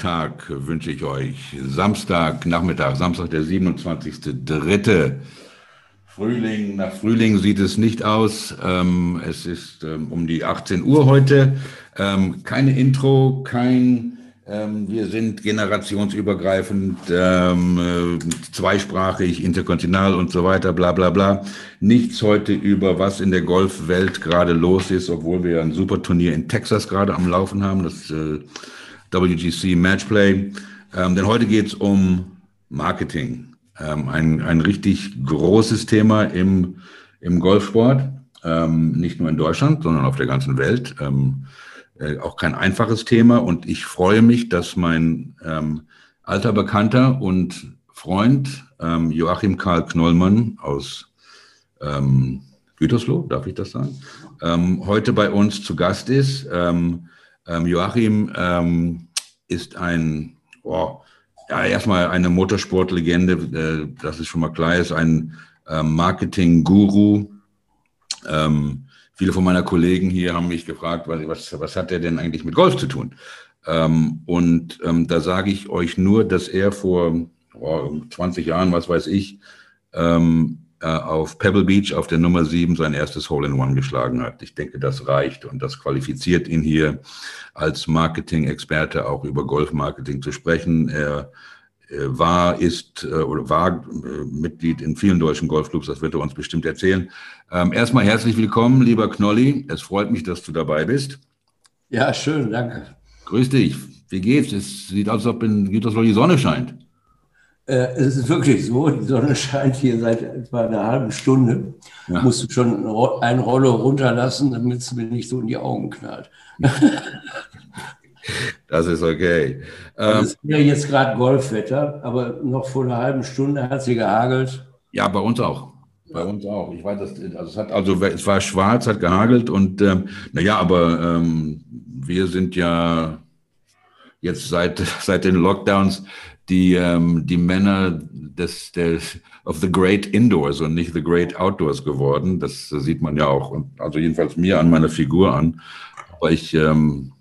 Tag wünsche ich euch. Samstag, Nachmittag, Samstag, der 27.3. Frühling, nach Frühling sieht es nicht aus. Ähm, es ist ähm, um die 18 Uhr heute. Ähm, keine Intro, kein ähm, wir sind generationsübergreifend, ähm, äh, zweisprachig, interkontinental und so weiter, bla bla bla. Nichts heute über, was in der Golfwelt gerade los ist, obwohl wir ein super Turnier in Texas gerade am Laufen haben, das äh, WGC Matchplay. Ähm, denn heute geht es um Marketing. Ähm, ein, ein richtig großes Thema im, im Golfsport, ähm, nicht nur in Deutschland, sondern auf der ganzen Welt. Ähm, äh, auch kein einfaches Thema und ich freue mich, dass mein ähm, alter Bekannter und Freund ähm, Joachim Karl Knollmann aus Gütersloh, darf ich das sagen, heute bei uns zu Gast ist. Ähm, Joachim ähm, ist ein, oh, ja, erstmal eine Motorsportlegende, äh, das ist schon mal klar, ist ein äh, Marketing-Guru. Ähm, Viele von meiner Kollegen hier haben mich gefragt, was, was hat er denn eigentlich mit Golf zu tun? Ähm, und ähm, da sage ich euch nur, dass er vor oh, 20 Jahren, was weiß ich, ähm, äh, auf Pebble Beach auf der Nummer 7 sein erstes Hole-in-One geschlagen hat. Ich denke, das reicht und das qualifiziert ihn hier als Marketing-Experte auch über Golf-Marketing zu sprechen. Er äh, war, ist äh, oder war äh, Mitglied in vielen deutschen Golfclubs, das wird er uns bestimmt erzählen. Ähm, erstmal herzlich willkommen, lieber Knolli. Es freut mich, dass du dabei bist. Ja, schön, danke. Grüß dich. Wie geht's? Es sieht aus, als ob in Gütersloh die Sonne scheint. Äh, es ist wirklich so, die Sonne scheint hier seit etwa einer halben Stunde. Ja. Musst du schon ein Rollo runterlassen, damit es mir nicht so in die Augen knallt. Das ist okay. Ähm, es ist ja jetzt gerade Golfwetter, aber noch vor einer halben Stunde hat sie gehagelt. Ja, bei uns auch. Bei uns auch. Ich weiß, das, also es hat also es war schwarz, hat gehagelt und ähm, naja, aber ähm, wir sind ja jetzt seit seit den Lockdowns die ähm, die Männer des, des of the Great Indoors und nicht the Great Outdoors geworden. Das sieht man ja auch, also jedenfalls mir an meiner Figur an. Aber ich ähm,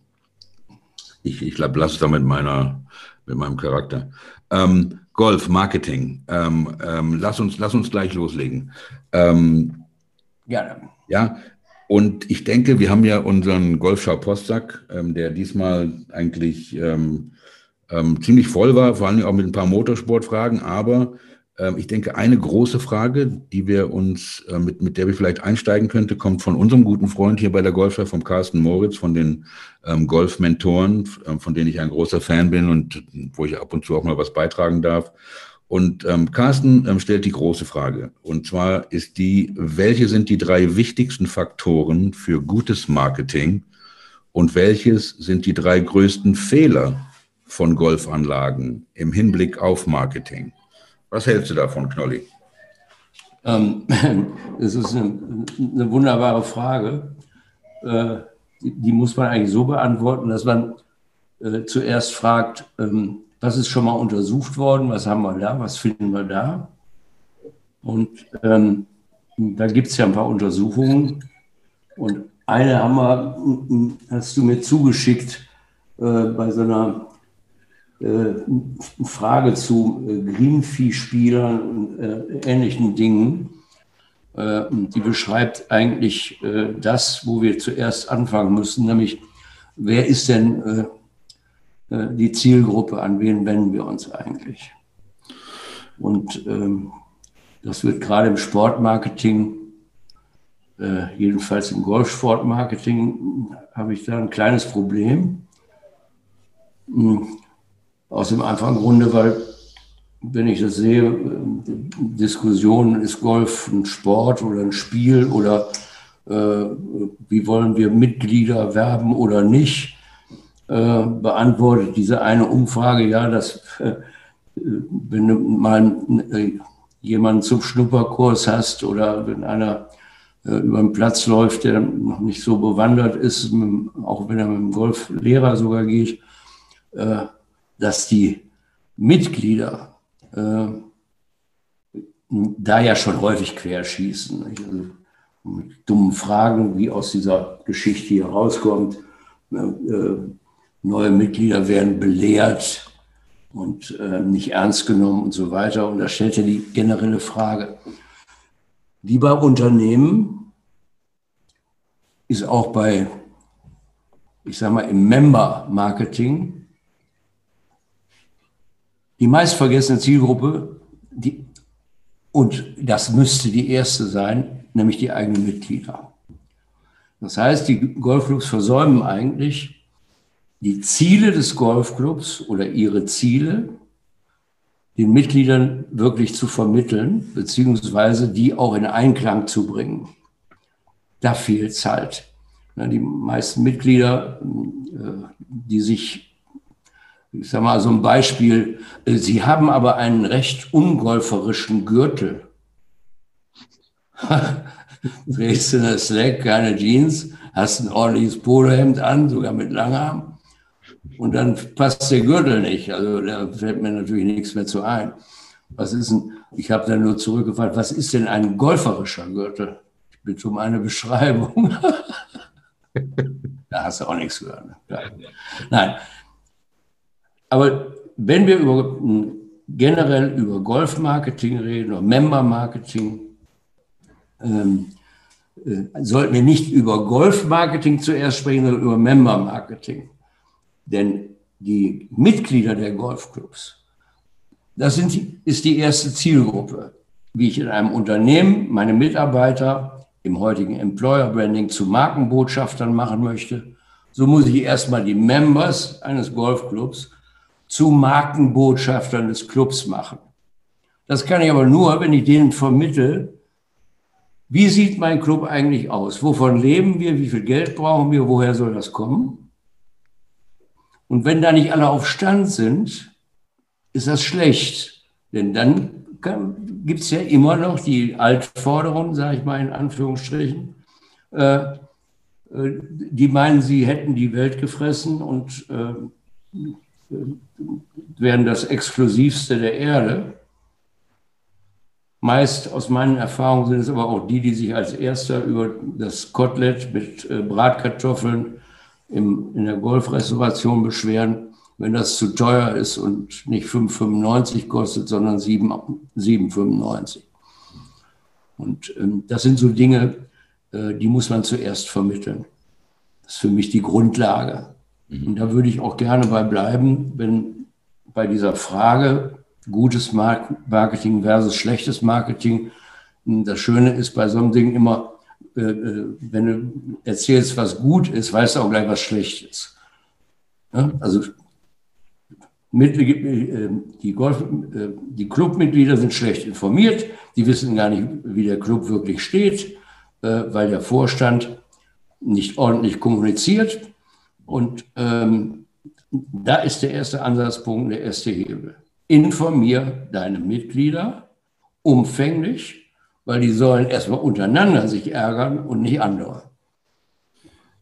ich, ich lasse da mit meiner, mit meinem Charakter. Ähm, Golf, Marketing. Ähm, ähm, lass, uns, lass uns gleich loslegen. Ähm, ja. Ja, und ich denke, wir haben ja unseren Golfschau-Postsack, ähm, der diesmal eigentlich ähm, ziemlich voll war, vor allem auch mit ein paar Motorsportfragen, aber ähm, ich denke, eine große Frage, die wir uns, äh, mit, mit der wir vielleicht einsteigen könnte, kommt von unserem guten Freund hier bei der Golfschau, vom Carsten Moritz, von den ähm, Golfmentoren, äh, von denen ich ein großer Fan bin und wo ich ab und zu auch mal was beitragen darf. Und ähm, Carsten ähm, stellt die große Frage. Und zwar ist die, welche sind die drei wichtigsten Faktoren für gutes Marketing und welches sind die drei größten Fehler von Golfanlagen im Hinblick auf Marketing? Was hältst du davon, Knolli? Ähm, das ist eine, eine wunderbare Frage. Äh, die, muss man eigentlich so beantworten, dass man äh, zuerst fragt, ähm, was ist schon mal untersucht worden, was haben wir da, was finden wir da? Und ähm, da gibt es ja ein paar Untersuchungen. Und eine haben wir, hast du mir zugeschickt, äh, bei so einer Frage zu äh, Greenfee-Spielern und äh, ähnlichen Dingen. Äh, die beschreibt eigentlich äh, das, wo wir zuerst anfangen müssen, nämlich wer ist denn äh, die Zielgruppe, an wen wenden wir uns eigentlich. Und ähm, das wird gerade im Sportmarketing, äh, jedenfalls im Golfsportmarketing, habe ich da ein kleines Problem. Aus dem einfachen Grunde, weil wenn ich das sehe, äh, Diskussionen, ist Golf ein Sport oder ein Spiel oder äh, wie wollen wir Mitglieder werben oder nicht, äh, beantwortet diese eine Umfrage, ja, dass äh, wenn du mal äh, jemanden zum Schnupperkurs hast oder wenn einer äh, über den Platz läuft, der noch nicht so bewandert ist, auch wenn er mit dem Golflehrer sogar geht, dass die Mitglieder äh, da ja schon häufig querschießen. Also mit dummen Fragen, wie aus dieser Geschichte hier rauskommt. Äh, neue Mitglieder werden belehrt und äh, nicht ernst genommen und so weiter. Und da stellt er die generelle Frage, wie bei Unternehmen ist auch bei, ich sage mal, im Member-Marketing die meistvergessene Zielgruppe, die, und das müsste die erste sein, nämlich die eigenen Mitglieder. Das heißt, die Golfclubs versäumen eigentlich, die Ziele des Golfclubs oder ihre Ziele den Mitgliedern wirklich zu vermitteln, beziehungsweise die auch in Einklang zu bringen. Da fehlt es halt. Die meisten Mitglieder, äh, die sich ich sage mal so ein Beispiel, äh, Sie haben aber einen recht ungolferischen Gürtel. Trägst du eine Slack, keine Jeans, hast ein ordentliches Polohemd an, sogar mit Langarm. Und dann passt der Gürtel nicht. Also da fällt mir natürlich nichts mehr zu ein. Was ist denn, ich habe dann nur zurückgefragt, was ist denn ein golferischer Gürtel? Ich bitte um eine Beschreibung. da hast du auch nichts gehört. Ne? Nein, aber wenn wir über, generell über Golfmarketing reden oder Member-Marketing, ähm, äh, sollten wir nicht über Golfmarketing zuerst sprechen, sondern über Member-Marketing. Denn die Mitglieder der Golfclubs, das sind, ist die erste Zielgruppe. Wie ich in einem Unternehmen meine Mitarbeiter im heutigen Employer Branding zu Markenbotschaftern machen möchte, so muss ich erstmal die Members eines Golfclubs zu Markenbotschaftern des Clubs machen. Das kann ich aber nur, wenn ich denen vermittel, wie sieht mein Club eigentlich aus? Wovon leben wir? Wie viel Geld brauchen wir? Woher soll das kommen? Und wenn da nicht alle auf Stand sind, ist das schlecht. Denn dann gibt es ja immer noch die Altforderungen, sage ich mal in Anführungsstrichen, äh, äh, die meinen, sie hätten die Welt gefressen und äh, wären das Exklusivste der Erde. Meist aus meinen Erfahrungen sind es aber auch die, die sich als Erster über das Kotelett mit äh, Bratkartoffeln im, in der Golfrestauration beschweren, wenn das zu teuer ist und nicht 5,95 kostet, sondern 7,95. Und ähm, das sind so Dinge, äh, die muss man zuerst vermitteln. Das ist für mich die Grundlage. Mhm. Und da würde ich auch gerne bei bleiben, wenn bei dieser Frage gutes Marketing versus schlechtes Marketing, das Schöne ist bei so einem Ding immer, äh, äh, wenn du erzählst, was gut ist, weißt du auch gleich, was schlecht ist. Also äh, die, Clubmitglieder sind schlecht informiert, die wissen gar nicht, wie der Club wirklich steht, weil der Vorstand nicht ordentlich kommuniziert und ähm, da ist der erste Ansatzpunkt, der erste Hebel. Informier deine Mitglieder umfänglich, weil die sollen erstmal untereinander sich ärgern und nicht andere.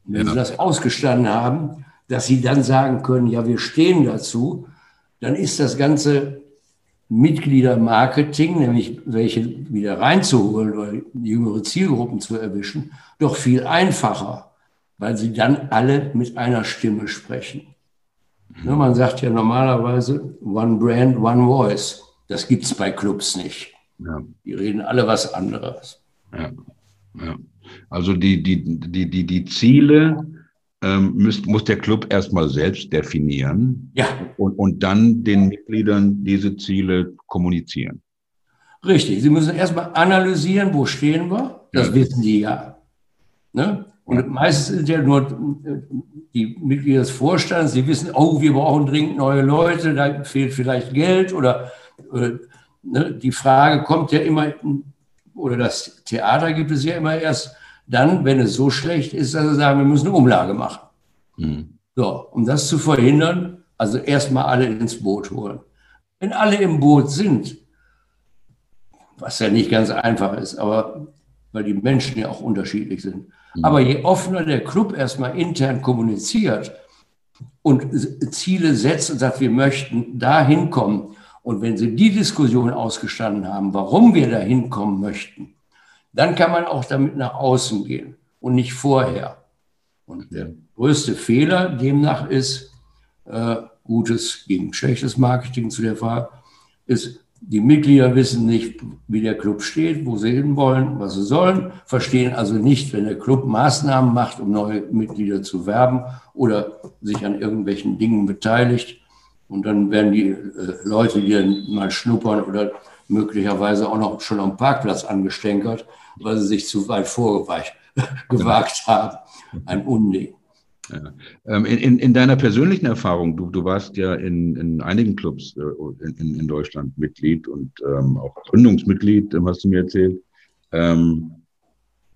Wenn ja. sie das ausgestanden haben, dass sie dann sagen können, ja, wir stehen dazu, dann ist das ganze Mitgliedermarketing, nämlich welche wieder reinzuholen oder jüngere Zielgruppen zu erwischen, doch viel einfacher weil sie dann alle mit einer Stimme sprechen. Mhm. Man sagt ja normalerweise One Brand, One Voice. Das gibt es bei Clubs nicht. Ja. Die reden alle was anderes. Ja. ja. Also die, die, die, die, die Ziele ähm, muss, muss der Club erstmal selbst definieren ja. und, und dann den Mitgliedern diese Ziele kommunizieren. Richtig, sie müssen erstmal analysieren, wo stehen wir. Das ja. wissen die ja. Ne? Und meistens sind ja nur äh, die Mitglieder des Vorstands, die wissen, oh, wir brauchen dringend neue Leute, da fehlt vielleicht Geld oder, oder äh, ne? die Frage kommt ja immer, oder das Theater gibt es ja immer erst dann, wenn es so schlecht ist, dass sie sagen, wir müssen eine Umlage machen. Mhm. So, um das zu verhindern, also erstmal alle ins Boot holen. Wenn alle im Boot sind, was ja nicht ganz einfach ist, aber weil die Menschen ja auch unterschiedlich sind. Mhm. Aber je offener der Club erstmal intern kommuniziert und Ziele setzt und sagt, wir möchten da hinkommen. Und wenn sie die Diskussion ausgestanden haben, warum wir da hinkommen möchten, dann kann man auch damit nach außen gehen und nicht vorher. Und der größte Fehler demnach ist, äh, gutes gegen schlechtes Marketing zu der Frage, ist, die Mitglieder wissen nicht, wie der Club steht, wo sie hinwollen, was sie sollen, verstehen also nicht, wenn der Club Maßnahmen macht, um neue Mitglieder zu werben oder sich an irgendwelchen Dingen beteiligt. Und dann werden die äh, Leute, die dann mal schnuppern oder möglicherweise auch noch schon am Parkplatz angestänkert, weil sie sich zu weit vorgewagt haben. Ein Unding. Ja. Ähm, in, in, deiner persönlichen Erfahrung, du, du warst ja in, in einigen Clubs äh, in, in, Deutschland Mitglied und ähm, auch Gründungsmitglied, ähm, hast du mir erzählt. Ähm,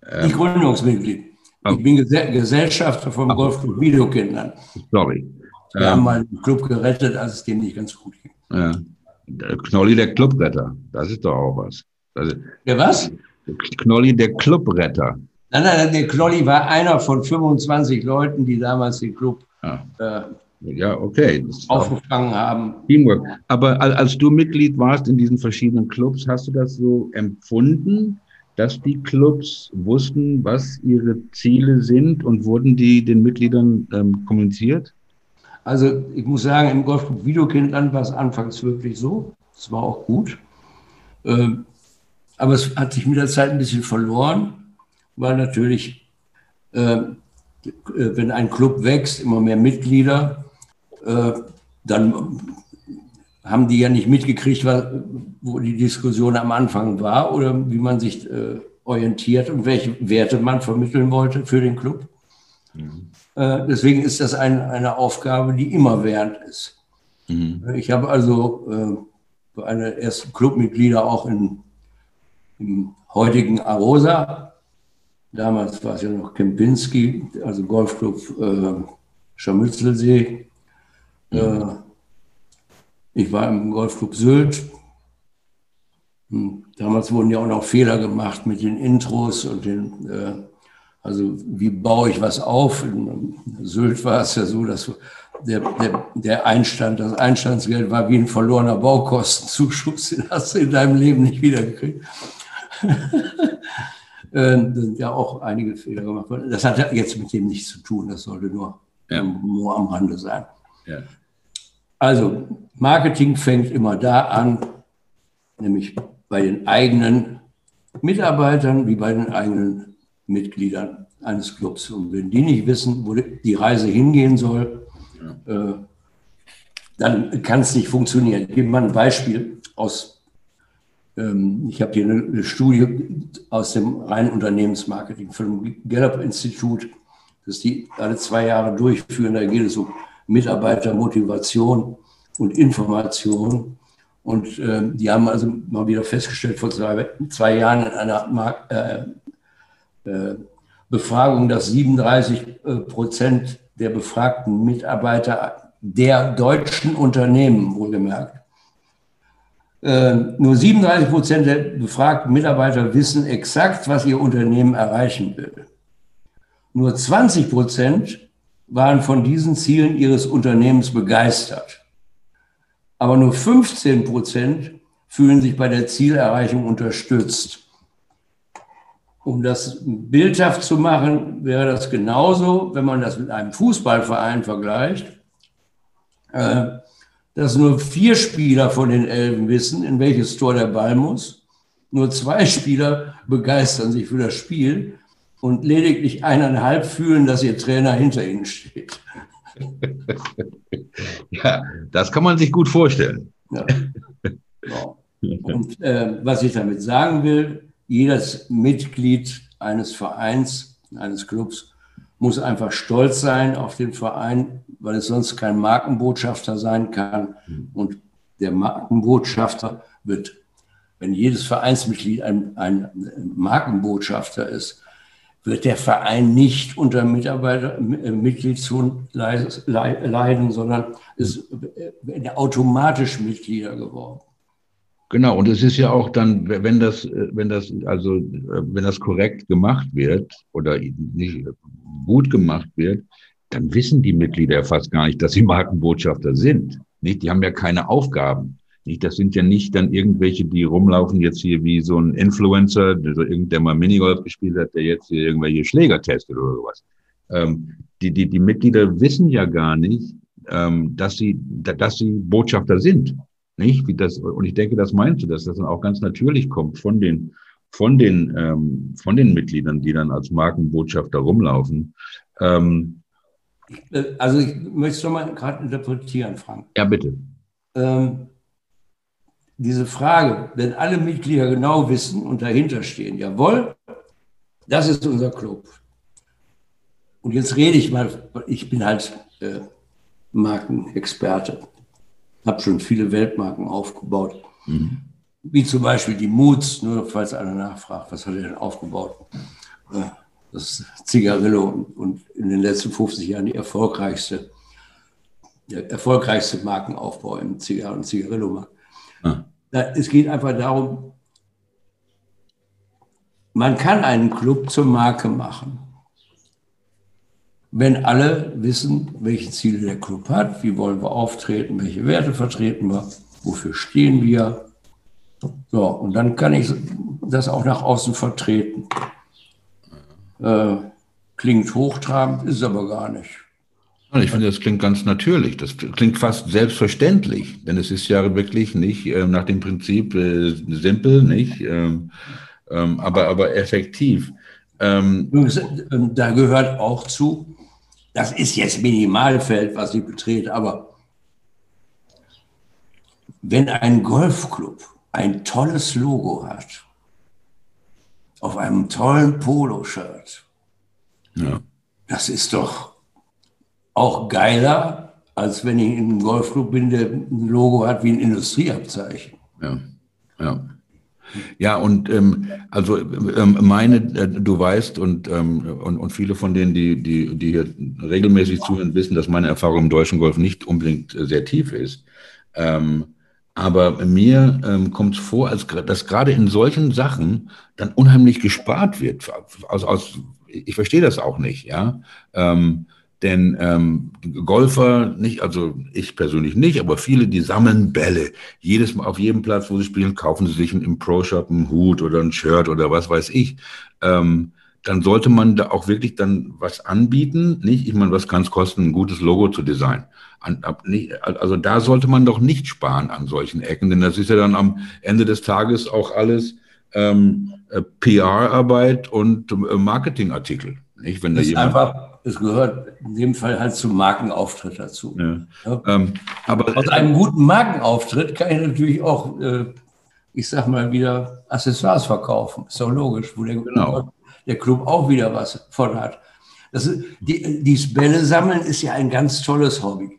ähm, Nicht Gründungsmitglied. Oh. Ich bin Gesellschafter vom oh. Golfclub Videokindern. Sorry. Wir haben mal einen Club gerettet, als es dem nicht ganz gut ging. Ja. Knolli der Clubretter, das ist doch auch was. Also, der was? Knolli der Clubretter. Nein, nein, der Knolli war einer von 25 Leuten, die damals den Club ah. äh, ja, okay. aufgefangen haben. Teamwork. Aber als du Mitglied warst in diesen verschiedenen Clubs, hast du das so empfunden, dass die Clubs wussten, was ihre Ziele sind und wurden die den Mitgliedern ähm, kommuniziert? Also ich muss sagen, im Golfclub Videokindland war es anfangs wirklich so. Es war auch gut. Ähm, aber es hat sich mit der Zeit ein bisschen verloren, weil natürlich, äh, äh, wenn ein Club wächst, immer mehr Mitglieder, äh, dann haben die ja nicht mitgekriegt, wo die Diskussion am Anfang war oder wie man sich orientiert und welche Werte man vermitteln wollte für den Club. Mhm. Äh, deswegen ist das ein, eine Aufgabe, die immerwährend ist. Mhm. Ich habe also äh, eine ersten Clubmitglieder auch in, im heutigen Arosa, damals war es ja noch Kempinski, also Golfclub äh, Scharmützelsee. Mhm. Äh, ich war im Golfclub Sylt. Hm, damals wurden ja auch noch Fehler gemacht mit den Intros und den äh, also wie baue ich was auf? In Sylt war es ja so, dass der, der, der Einstand, das Einstandsgeld war wie ein verlorener Baukostenzuschuss, den hast du in deinem Leben nicht wiedergekriegt. Ähm, da sind ja auch einige Fehler gemacht worden. Das hat jetzt mit dem nichts zu tun, das sollte nur, ja. nur am Rande sein. Ja. Also Marketing fängt immer da an, nämlich bei den eigenen Mitarbeitern wie bei den eigenen Mitgliedern eines Clubs. Und wenn die nicht wissen, wo die Reise hingehen soll, ja. äh, dann kann es nicht funktionieren. Ich gebe mal ein Beispiel aus, ähm, ich habe hier eine, eine, Studie aus dem reinen Unternehmensmarketing vom Gallup-Institut, das die alle zwei Jahre durchführen. Da geht es um Mitarbeitermotivation und Information. Und äh, die haben also mal wieder festgestellt vor zwei, zwei Jahren in einer Mark äh, äh, Befragung, dass 37 äh, Prozent der befragten Mitarbeiter der deutschen Unternehmen, wohlgemerkt, äh, nur 37 Prozent der befragten Mitarbeiter wissen exakt, was ihr Unternehmen erreichen will. Nur 20 Prozent waren von diesen Zielen ihres Unternehmens begeistert. Aber nur 15 Prozent fühlen sich bei der Zielerreichung unterstützt. Um das bildhaft zu machen, wäre das genauso, wenn man das mit einem Fußballverein vergleicht, äh, dass nur vier Spieler von den Elben wissen, in welches Tor der Ball muss. Nur zwei Spieler begeistern sich für das Spiel. und lediglich eineinhalb fühlen, dass ihr Trainer hinter ihnen steht. ja, das kann man sich gut vorstellen. Ja. Und äh, was ich damit sagen will, jedes Mitglied eines Vereins, eines Clubs, muss einfach stolz sein auf den Verein, weil es sonst kein Markenbotschafter sein kann. Mhm. Und der Markenbotschafter wird, wenn jedes Vereinsmitglied ein, ein Markenbotschafter ist, wird der Verein nicht unter Mitarbeiter, äh, Mitgliedshuhn leiden, sondern ist automatisch Mitglieder geworden. Genau, und es ist ja auch dann, wenn das, wenn das, also wenn das korrekt gemacht wird oder nicht gut gemacht wird, dann wissen die Mitglieder ja fast gar nicht, dass sie Markenbotschafter sind. Nicht? Die haben ja keine Aufgaben. Nicht? Das sind ja nicht dann irgendwelche, die rumlaufen jetzt hier wie so ein Influencer, der, der mal Minigolf gespielt hat, der jetzt hier irgendwelche Schläger testet oder sowas. Ähm, die, die, die Mitglieder wissen ja gar nicht, ähm, dass sie, dass sie Botschafter sind. Nicht? Wie das, und ich denke, das meinst du, dass das dann auch ganz natürlich kommt von den, von den, ähm, von den Mitgliedern, die dann als Markenbotschafter rumlaufen. Ähm, also ich möchte es nochmal gerade interpretieren, Frank. Ja, bitte. Ähm, diese Frage, wenn alle Mitglieder genau wissen und dahinter stehen, jawohl, das ist unser Club. Und jetzt rede ich mal, ich bin halt äh, Markenexperte habe schon viele Weltmarken aufgebaut. Mhm. Wie zum Beispiel die Moods, nur falls einer nachfragt, was hat er denn aufgebaut? Äh, das ist Zigarillo und in den letzten 50 Jahren die erfolgreichste, der erfolgreichste Markenaufbau im Zigarren- und Zigarillo-Markt. Ah. Es geht einfach darum, man kann einen Club zur Marke machen wenn alle wissen, welche Ziele der Club hat, wie wollen wir auftreten, welche Werte vertreten wir, wofür stehen wir. So, und dann kann ich das auch nach außen vertreten. Äh, klingt hochtrabend, ist aber gar nicht. Ich finde, das klingt ganz natürlich. Das klingt fast selbstverständlich, denn es ist ja wirklich nicht äh, nach dem Prinzip äh, simpel, nicht, ähm, ähm, aber, aber effektiv. Ähm, da gehört auch zu, das ist jetzt Minimalfeld, was ich betrete, aber wenn ein Golfclub ein tolles Logo hat, auf einem tollen Poloshirt, ja. das ist doch auch geiler, als wenn ich in einem Golfclub bin, der ein Logo hat wie ein Industrieabzeichen. Ja, ja. Ja, und ähm, also ähm, meine, äh, du weißt und, ähm, und, und viele von denen, die, die, die hier regelmäßig zuhören, wissen, dass meine Erfahrung im deutschen Golf nicht unbedingt äh, sehr tief ist. Ähm, aber mir ähm, kommt es vor, als, dass gerade in solchen Sachen dann unheimlich gespart wird. Aus, aus, ich verstehe das auch nicht, ja. Ähm, denn ähm, Golfer nicht, also ich persönlich nicht, aber viele, die sammeln Bälle. Jedes Mal auf jedem Platz, wo sie spielen, kaufen sie sich im Pro-Shop einen Hut oder ein Shirt oder was weiß ich. Ähm, dann sollte man da auch wirklich dann was anbieten. Nicht, ich meine, was kann es kosten, ein gutes Logo zu designen? An, ab, nicht, also da sollte man doch nicht sparen an solchen Ecken, denn das ist ja dann am Ende des Tages auch alles ähm, äh, PR-Arbeit und äh, Marketingartikel. Nicht, wenn da jemand einfach es gehört in dem Fall halt zum Markenauftritt dazu. Ja. Ja. Ähm, aber Aus einem guten Markenauftritt kann ich natürlich auch, äh, ich sag mal, wieder Accessoires verkaufen. Ist doch logisch, wo der, genau. der Club auch wieder was von hat. Das ist, die, dieses Bälle sammeln ist ja ein ganz tolles Hobby.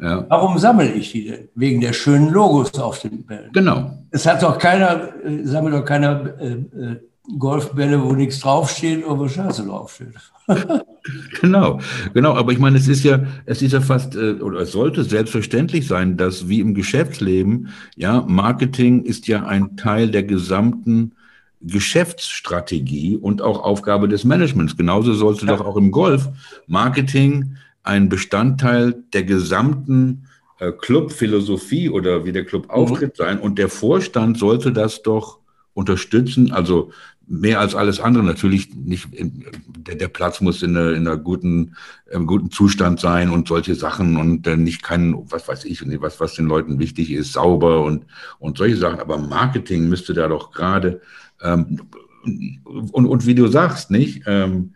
Ja. Warum sammle ich die denn? Wegen der schönen Logos auf den Bällen. Genau. Es hat doch keiner, äh, sammelt doch keiner äh, äh, Golfbälle, wo nichts draufsteht oder wo Scheiße draufsteht. genau, genau. Aber ich meine, es ist ja, es ist ja fast, äh, oder es sollte selbstverständlich sein, dass wie im Geschäftsleben, ja, Marketing ist ja ein Teil der gesamten Geschäftsstrategie und auch Aufgabe des Managements. Genauso sollte ja. doch auch im Golf Marketing ein Bestandteil der gesamten äh, Clubphilosophie oder wie der Club mhm. auftritt sein. Und der Vorstand sollte das doch unterstützen. Also mehr als alles andere natürlich nicht, in, der, der Platz muss in, einer, in einer guten, im guten Zustand sein und solche Sachen und äh, nicht kein, was weiß ich, was, was den Leuten wichtig ist, sauber und, und solche Sachen. Aber Marketing müsste da doch gerade ähm, und, und wie du sagst, nicht, ähm,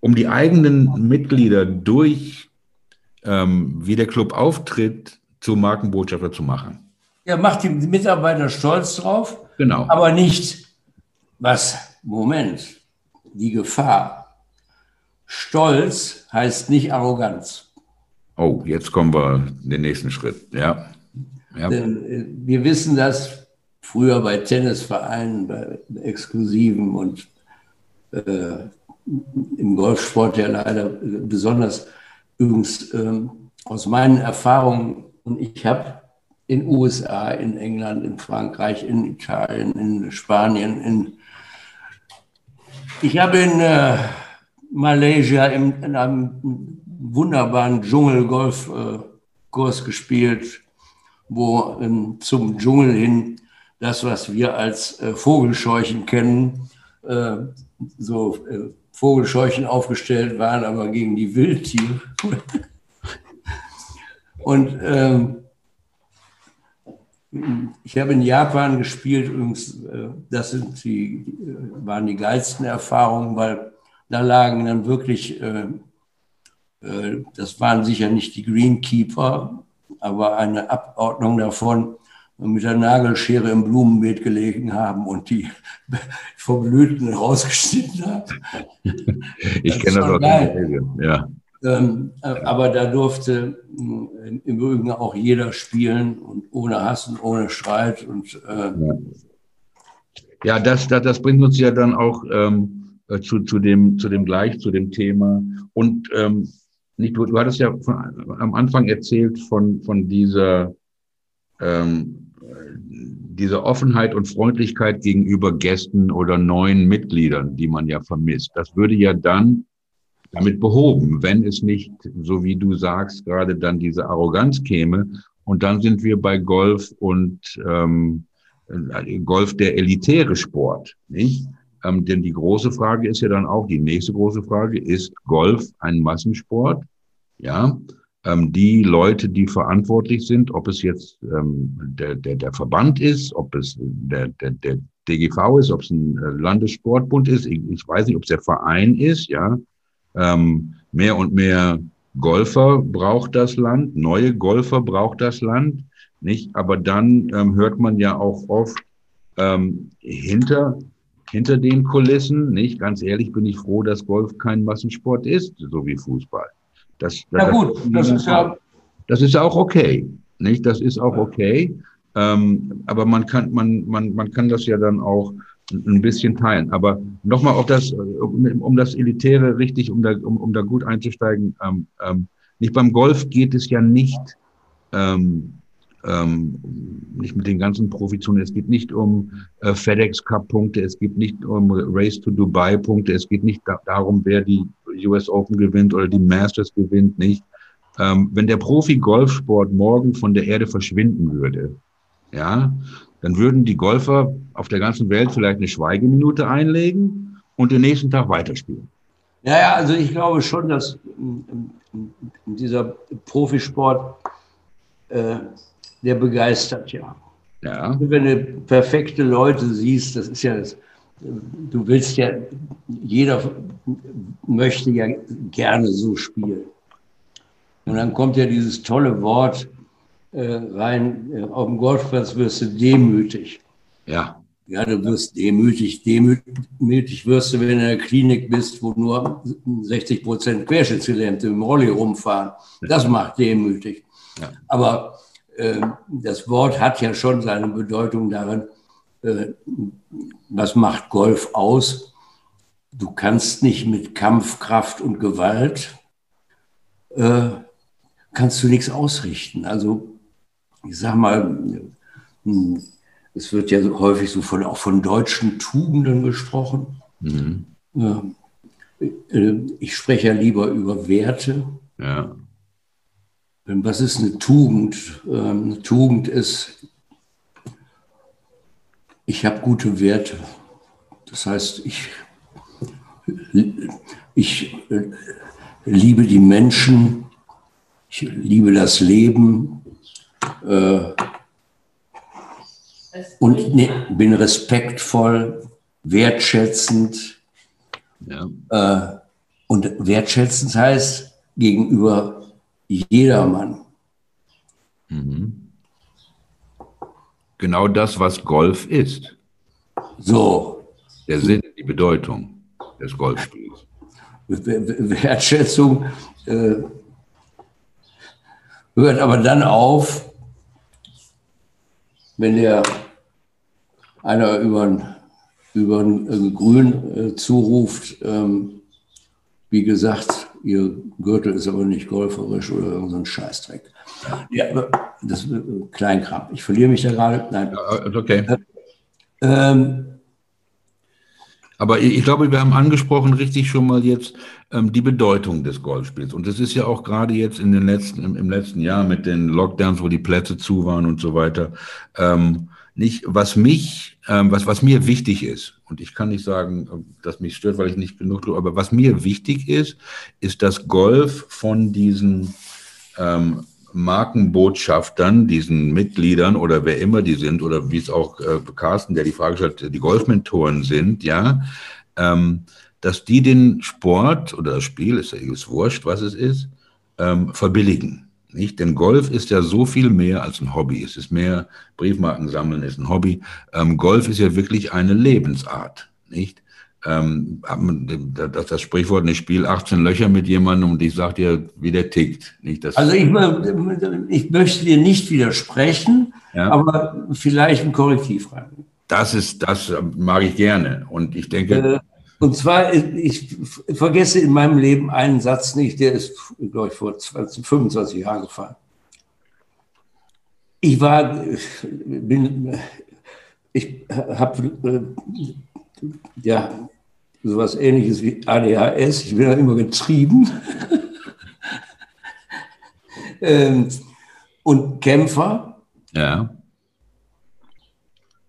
um die eigenen Mitglieder durch, ähm, wie der Club auftritt, zu Markenbotschafter zu machen. Ja, macht die Mitarbeiter stolz drauf. Genau. Aber nicht, was, Moment, die Gefahr. Stolz heißt nicht Arroganz. Oh, jetzt kommen wir den nächsten Schritt, ja. ja. Denn äh, wir wissen das früher bei Tennisvereinen, bei Exklusiven und äh, im Golfsport ja leider besonders. Übrigens ähm, aus meinen Erfahrungen, und ich habe in USA, in England, in Frankreich, in Italien, in Spanien, in ich habe in äh, Malaysia in, in, einem wunderbaren Dschungelgolfkurs äh, gespielt, wo ähm, zum Dschungel hin das, was wir als äh, Vogelscheuchen kennen, äh, so äh, Vogelscheuchen aufgestellt waren, aber gegen die Wildtiere. Und ähm, ich habe in Japan gespielt, übrigens, äh, das sind die, äh, waren die geilsten Erfahrungen, weil da lagen dann wirklich, äh, das waren sicher nicht die Greenkeeper, aber eine Abordnung davon mit der Nagelschere im Blumenbeet gelegen haben und die vom Blüten rausgeschnitten haben. Ich kenne das auch. Geil. Ja. Ähm, äh, aber da durfte äh, im Übrigen auch jeder spielen und ohne Hass und ohne Streit. Und, äh ja, das, das, das, bringt uns ja dann auch ähm, äh, zu, zu, dem, zu dem gleich, zu dem Thema. Und ähm, nicht, du, du hattest ja von, am Anfang erzählt von, von dieser, ähm, dieser Offenheit und Freundlichkeit gegenüber Gästen oder neuen Mitgliedern, die man ja vermisst. Das würde ja dann damit behoben, wenn es nicht, so wie du sagst, gerade dann diese Arroganz käme. Und dann sind wir bei Golf und ähm, Golf der elitäre Sport, nicht? Ähm, denn die große Frage ist ja dann auch, die nächste große Frage, ist Golf ein Massensport? Ja, ähm, die Leute, die verantwortlich sind, ob es jetzt ähm, der, der, der Verband ist, ob es der, der, der DGV ist, ob es ein äh, Landessportbund ist, ich, ich weiß nicht, ob es der Verein ist, ja, ähm, mehr und mehr Golfer braucht das Land, neue Golfer braucht das Land, nicht? Aber dann ähm, hört man ja auch oft ähm, hinter hinter den Kulissen, nicht? Ganz ehrlich bin ich froh, dass Golf kein Massensport ist, so wie Fußball. Das, das, ja gut, das, ist ja das ist auch okay, nicht? Das ist auch okay. Ähm, aber man kann man man man kann das ja dann auch ein bisschen teilen. Aber nochmal auf das, um, um, das Elitäre richtig, um da, um, um da gut einzusteigen, ähm, ähm, nicht beim Golf geht es ja nicht, ähm, ähm, nicht mit den ganzen Profizonen, es geht nicht um äh, FedEx Cup Punkte, es geht nicht um Race to Dubai Punkte, es geht nicht da, darum, wer die US Open gewinnt oder die Masters gewinnt, nicht. Ähm, wenn der Profi-Golfsport morgen von der Erde verschwinden würde, ja, dann würden die Golfer auf der ganzen Welt vielleicht eine Schweigeminute einlegen und den nächsten Tag weiterspielen. Ja, ja, also ich glaube schon, dass dieser Profisport, äh, der begeistert ja. ja. Wenn du perfekte Leute siehst, das ist ja das, du willst ja, jeder möchte ja gerne so spielen. Und dann kommt ja dieses tolle Wort, rein äh, auf dem Golfplatz wirst du demütig. Ja. Ja, du wirst demütig. Demütig wirst du, wenn du in der Klinik bist, wo nur 60 Prozent Querschnittsgelähmte im Rolli rumfahren. Das macht demütig. Ja. Aber äh, das Wort hat ja schon seine Bedeutung darin, äh, was macht Golf aus? Du kannst nicht mit Kampfkraft und Gewalt, äh, kannst du nichts ausrichten. Also ich sag mal, hm, es wird ja häufig so von, auch von deutschen Tugenden gesprochen. Mhm. Äh, ich spreche ja lieber über Werte. Ja. Was ist eine Tugend? Ähm, eine Tugend ist, ich habe gute Werte. Das heißt, ich, ich äh, liebe die Menschen, ich liebe das Leben, und ne, bin respektvoll wertschätzend. Ja. Äh, und wertschätzend heißt gegenüber jedermann. Mhm. Genau das, was Golf ist. So. Der Sinn, die Bedeutung des Golfspiels. Wertschätzung äh, hört aber dann auf, wenn der einer über über ein Grün äh, zuruft, ähm, wie gesagt, ihr Gürtel ist aber nicht golferisch oder irgendein Scheißdreck. Ja, das ist äh, Kleinkram. Ich verliere mich da gerade. Nein. Okay. Ähm, aber ich glaube, wir haben angesprochen richtig schon mal jetzt ähm, die Bedeutung des Golfspiels. Und das ist ja auch gerade jetzt in den letzten, im, im, letzten Jahr mit den Lockdowns, wo die Plätze zu waren und so weiter, ähm, nicht, was mich, ähm, was, was mir wichtig ist, und ich kann nicht sagen, dass mich stört, weil ich nicht genug tue, aber was mir wichtig ist, ist, dass Golf von diesen ähm, Markenbotschaftern, diesen Mitgliedern oder wer immer die sind, oder wie es auch äh, Carsten, der die Frage stellt, die Golfmentoren sind, ja, ähm, dass die den Sport oder das Spiel, ist, ist wurscht, was es ist, ähm, verbilligen. Nicht? Denn Golf ist ja so viel mehr als ein Hobby. Es ist mehr, Briefmarken sammeln ist ein Hobby. Ähm, Golf ist ja wirklich eine Lebensart. Nicht? Ähm, das, das Sprichwort, ich spiele 18 Löcher mit jemandem und ich sage dir, wie der tickt. Nicht? Das also ich, ich möchte dir nicht widersprechen, ja? aber vielleicht ein Korrektiv rein. Das ist, das mag ich gerne. Und ich denke. Äh, und zwar, ich vergesse in meinem Leben einen Satz nicht, der ist, glaube ich, vor 20, 25 Jahren gefallen. Ich war, bin, ich habe äh, ja sowas ähnliches wie ADHS, ich bin da immer getrieben. ähm, und Kämpfer. Ja.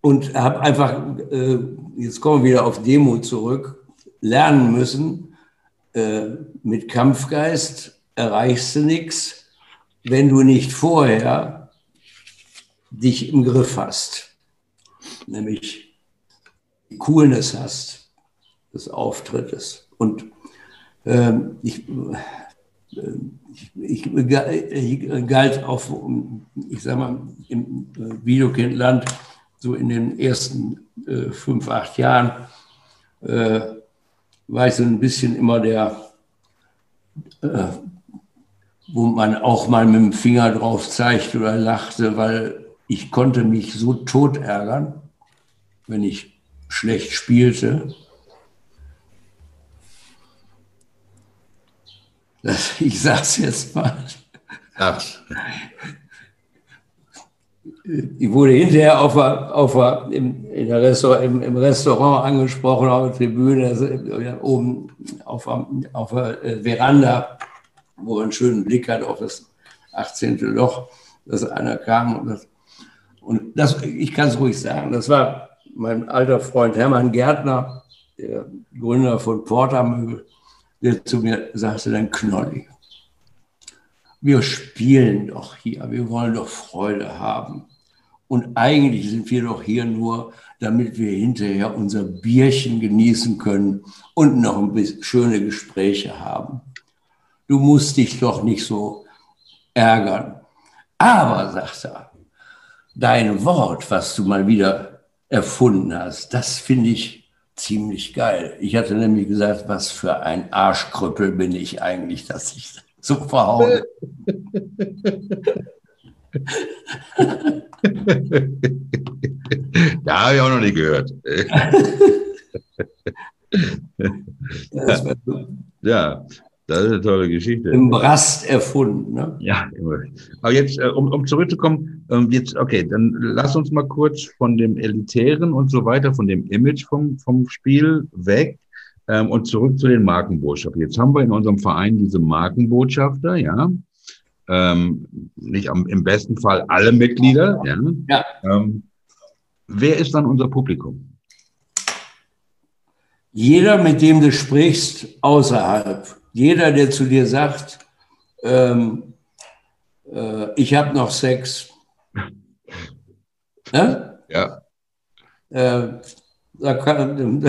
Und habe einfach, äh, jetzt kommen wir wieder auf Demo zurück, lernen müssen, äh, mit Kampfgeist erreichst du nichts, wenn du nicht vorher dich im Griff hast, nämlich Coolness hast des Auftrittes. Und ähm, ich, äh, ich, ich, ich, galt auf, ich sag mal, im Videokindland so in den ersten äh, fünf, acht Jahren äh, war ich so ein bisschen immer der, äh, wo man auch mal mit dem Finger drauf zeigt oder lachte, weil ich konnte mich so tot ärgern, wenn ich schlecht spielte. Das, ich sag's jetzt mal. Ach ich wurde hinterher auf, auf, im, Restaurant, im, im, Restaurant angesprochen, auf der Tribüne, also oben auf, auf der äh, Veranda, wo man einen schönen Blick hat auf das 18. Loch, dass einer kam. Und, das, und das, ich kann es ruhig sagen, das war mein alter Freund Hermann Gärtner, der Gründer von Portamöbel, der zu mir sagte, dann Knolli. Wir spielen doch hier, wir wollen doch Freude haben. Und eigentlich sind wir doch hier nur, damit wir hinterher unser Bierchen genießen können und noch ein bisschen schöne Gespräche haben. Du musst dich doch nicht so ärgern. Aber, sagt er, dein Wort, was du mal wieder erfunden hast, das finde ich ziemlich geil. Ich hatte nämlich gesagt, was für ein Arschkrüppel bin ich eigentlich, dass ich so verhaue. da habe ich auch noch nicht gehört. ja, das ist eine tolle Geschichte. Im Rast erfunden. Ne? Ja, aber jetzt, äh, um, um zurückzukommen, ähm, jetzt, okay, dann lass uns mal kurz von dem Elitären und so weiter, von dem Image vom, vom Spiel weg ähm, und zurück zu den Markenbotschaftern. Jetzt haben wir in unserem Verein diese Markenbotschafter, ja ähm, nicht am, im besten Fall alle Mitglieder. Ja. ja. Ähm, wer ist dann unser Publikum? Jeder, mit dem du sprichst, außerhalb. Jeder, der zu dir sagt, ähm, äh, ich habe noch Sex. ne? Ja. Äh, Da kann,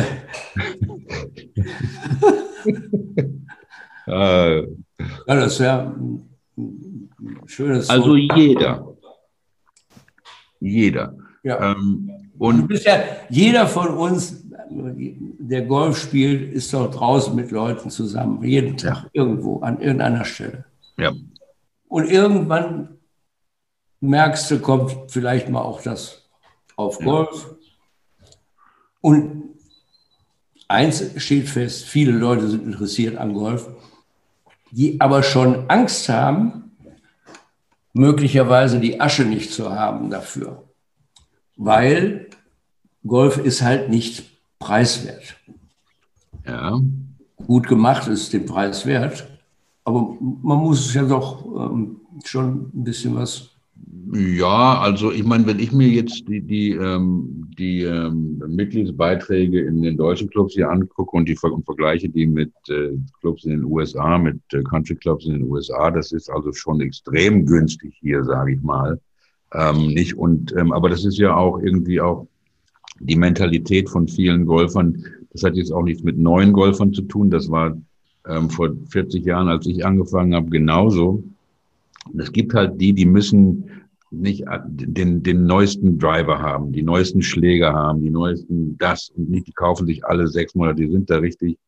äh, ja, das wäre ein schönes. Also jeder. Jeder. Ja. Ähm, und ja, jeder von uns, der Golf spielt, ist doch draußen mit Leuten zusammen, jeden Tag ja. irgendwo, an irgendeiner Stelle. Ja. Und irgendwann merkst du, kommt vielleicht mal auch das auf Golf. Und eins steht fest, viele Leute sind interessiert an Golf, die aber schon Angst haben, möglicherweise die Asche nicht zu haben dafür. Weil Golf ist halt nicht preiswert. Ja. Gut gemacht ist den Preis wert, aber man muss ja doch ähm, schon ein bisschen was ja, also ich meine, wenn ich mir jetzt die, die, ähm, die ähm, Mitgliedsbeiträge in den deutschen Clubs hier angucke und die und vergleiche die mit äh, Clubs in den USA, mit äh, Country Clubs in den USA, das ist also schon extrem günstig hier, sage ich mal. Ähm, nicht und ähm, aber das ist ja auch irgendwie auch die Mentalität von vielen Golfern. Das hat jetzt auch nichts mit neuen Golfern zu tun. Das war ähm, vor 40 Jahren, als ich angefangen habe, genauso. Es gibt halt die, die müssen nicht den, den neuesten Driver haben, die neuesten Schläger haben, die neuesten das und nicht, die kaufen sich alle sechs Monate, die sind da richtig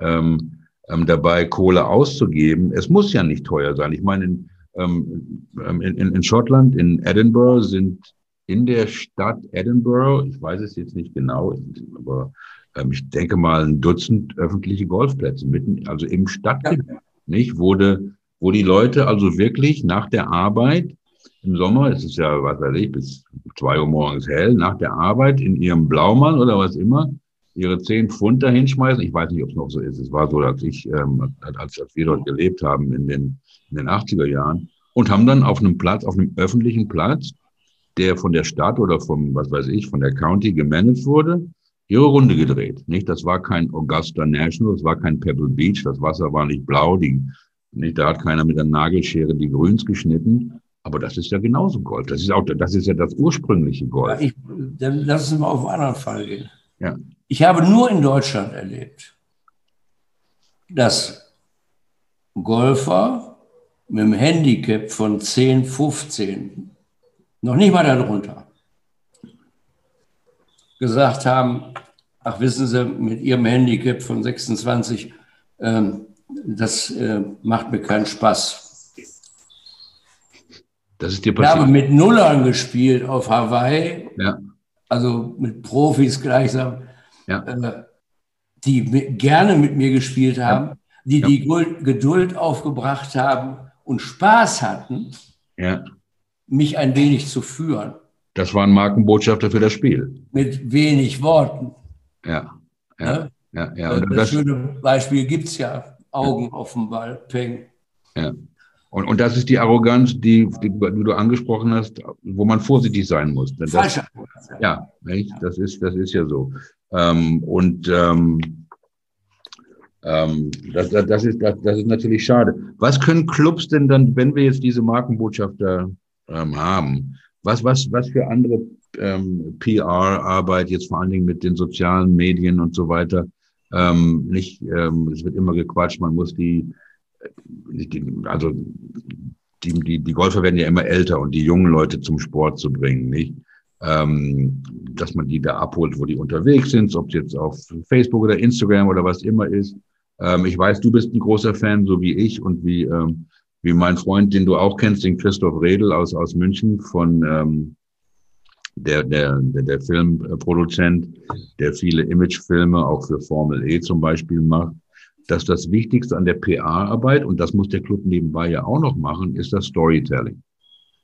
ähm, ähm, dabei, Kohle auszugeben. Es muss ja nicht teuer sein. Ich meine, in, ähm, in, in, in Schottland, in Edinburgh sind in der Stadt Edinburgh, ich weiß es jetzt nicht genau, aber ähm, ich denke mal ein Dutzend öffentliche Golfplätze mitten, also im Stadtgebiet, ja. nicht, wurde, wo die Leute also wirklich nach der Arbeit im Sommer, es ist ja, was weiß ich, bis zwei Uhr morgens hell, nach der Arbeit in ihrem Blaumann oder was immer, ihre zehn Pfund da hinschmeißen. Ich weiß nicht, ob es noch so ist. Es war so, als ich, ähm, als, als wir dort gelebt haben in den, in den 80er Jahren und haben dann auf einem Platz, auf einem öffentlichen Platz, der von der Stadt oder vom, was weiß ich, von der County gemanagt wurde, ihre Runde gedreht. Nicht, das war kein Augusta National, das war kein Pebble Beach, das Wasser war nicht blau, die, nicht, da hat keiner mit der Nagelschere die Grüns geschnitten, aber das ist ja genauso Golf. Das ist auch, das ist ja das ursprüngliche Golf. Ich, dann lass uns mal auf einen anderen Fall gehen. Ja. Ich habe nur in Deutschland erlebt, dass Golfer mit einem Handicap von 10, 15, noch nicht mal darunter, gesagt haben, ach wissen Sie, mit Ihrem Handicap von 26, ähm, das äh, macht mir keinen Spaß das ist dir passiert. Ich habe mit Nullern gespielt auf Hawaii. Ja. Also mit Profis gleichsam. Ja. Äh, die mit, gerne mit mir gespielt haben, ja. die die Geduld aufgebracht haben und Spaß hatten, ja. Mich ein wenig zu führen. Das waren Markenbotschafter für das Spiel. Mit wenig Worten. Ja, ja, ja. ja, ja. Das, das schöne Beispiel gibt es ja. Augen auf dem Ball, Peng. Ja. Und, und das ist die Arroganz, die, die, du angesprochen hast, wo man vorsichtig sein muss. Das, Falsch. Ja, nicht? Das, ist, das ist ja so. Ähm, und ähm, ähm, das, das, ist, das, das ist natürlich schade. Was können Clubs denn dann, wenn wir jetzt diese Markenbotschafter ähm, haben, was, was, was für andere ähm, PR-Arbeit, jetzt vor allen Dingen mit den sozialen Medien und so weiter, ähm, nicht, ähm, es wird immer gequatscht, man muss die also die, die, die Golfer werden ja immer älter und die jungen Leute zum Sport zu bringen, nicht? Ähm, dass man die da abholt, wo die unterwegs sind, ob es jetzt auf Facebook oder Instagram oder was immer ist. Ähm, ich weiß, du bist ein großer Fan, so wie ich und wie, ähm, wie mein Freund, den du auch kennst, den Christoph Redl aus, aus München von ähm, der, der, der, Filmproduzent, der viele Imagefilme auch für Formel E zum Beispiel macht dass das Wichtigste an der PA-Arbeit, und das muss der Club nebenbei ja auch noch machen, ist das Storytelling.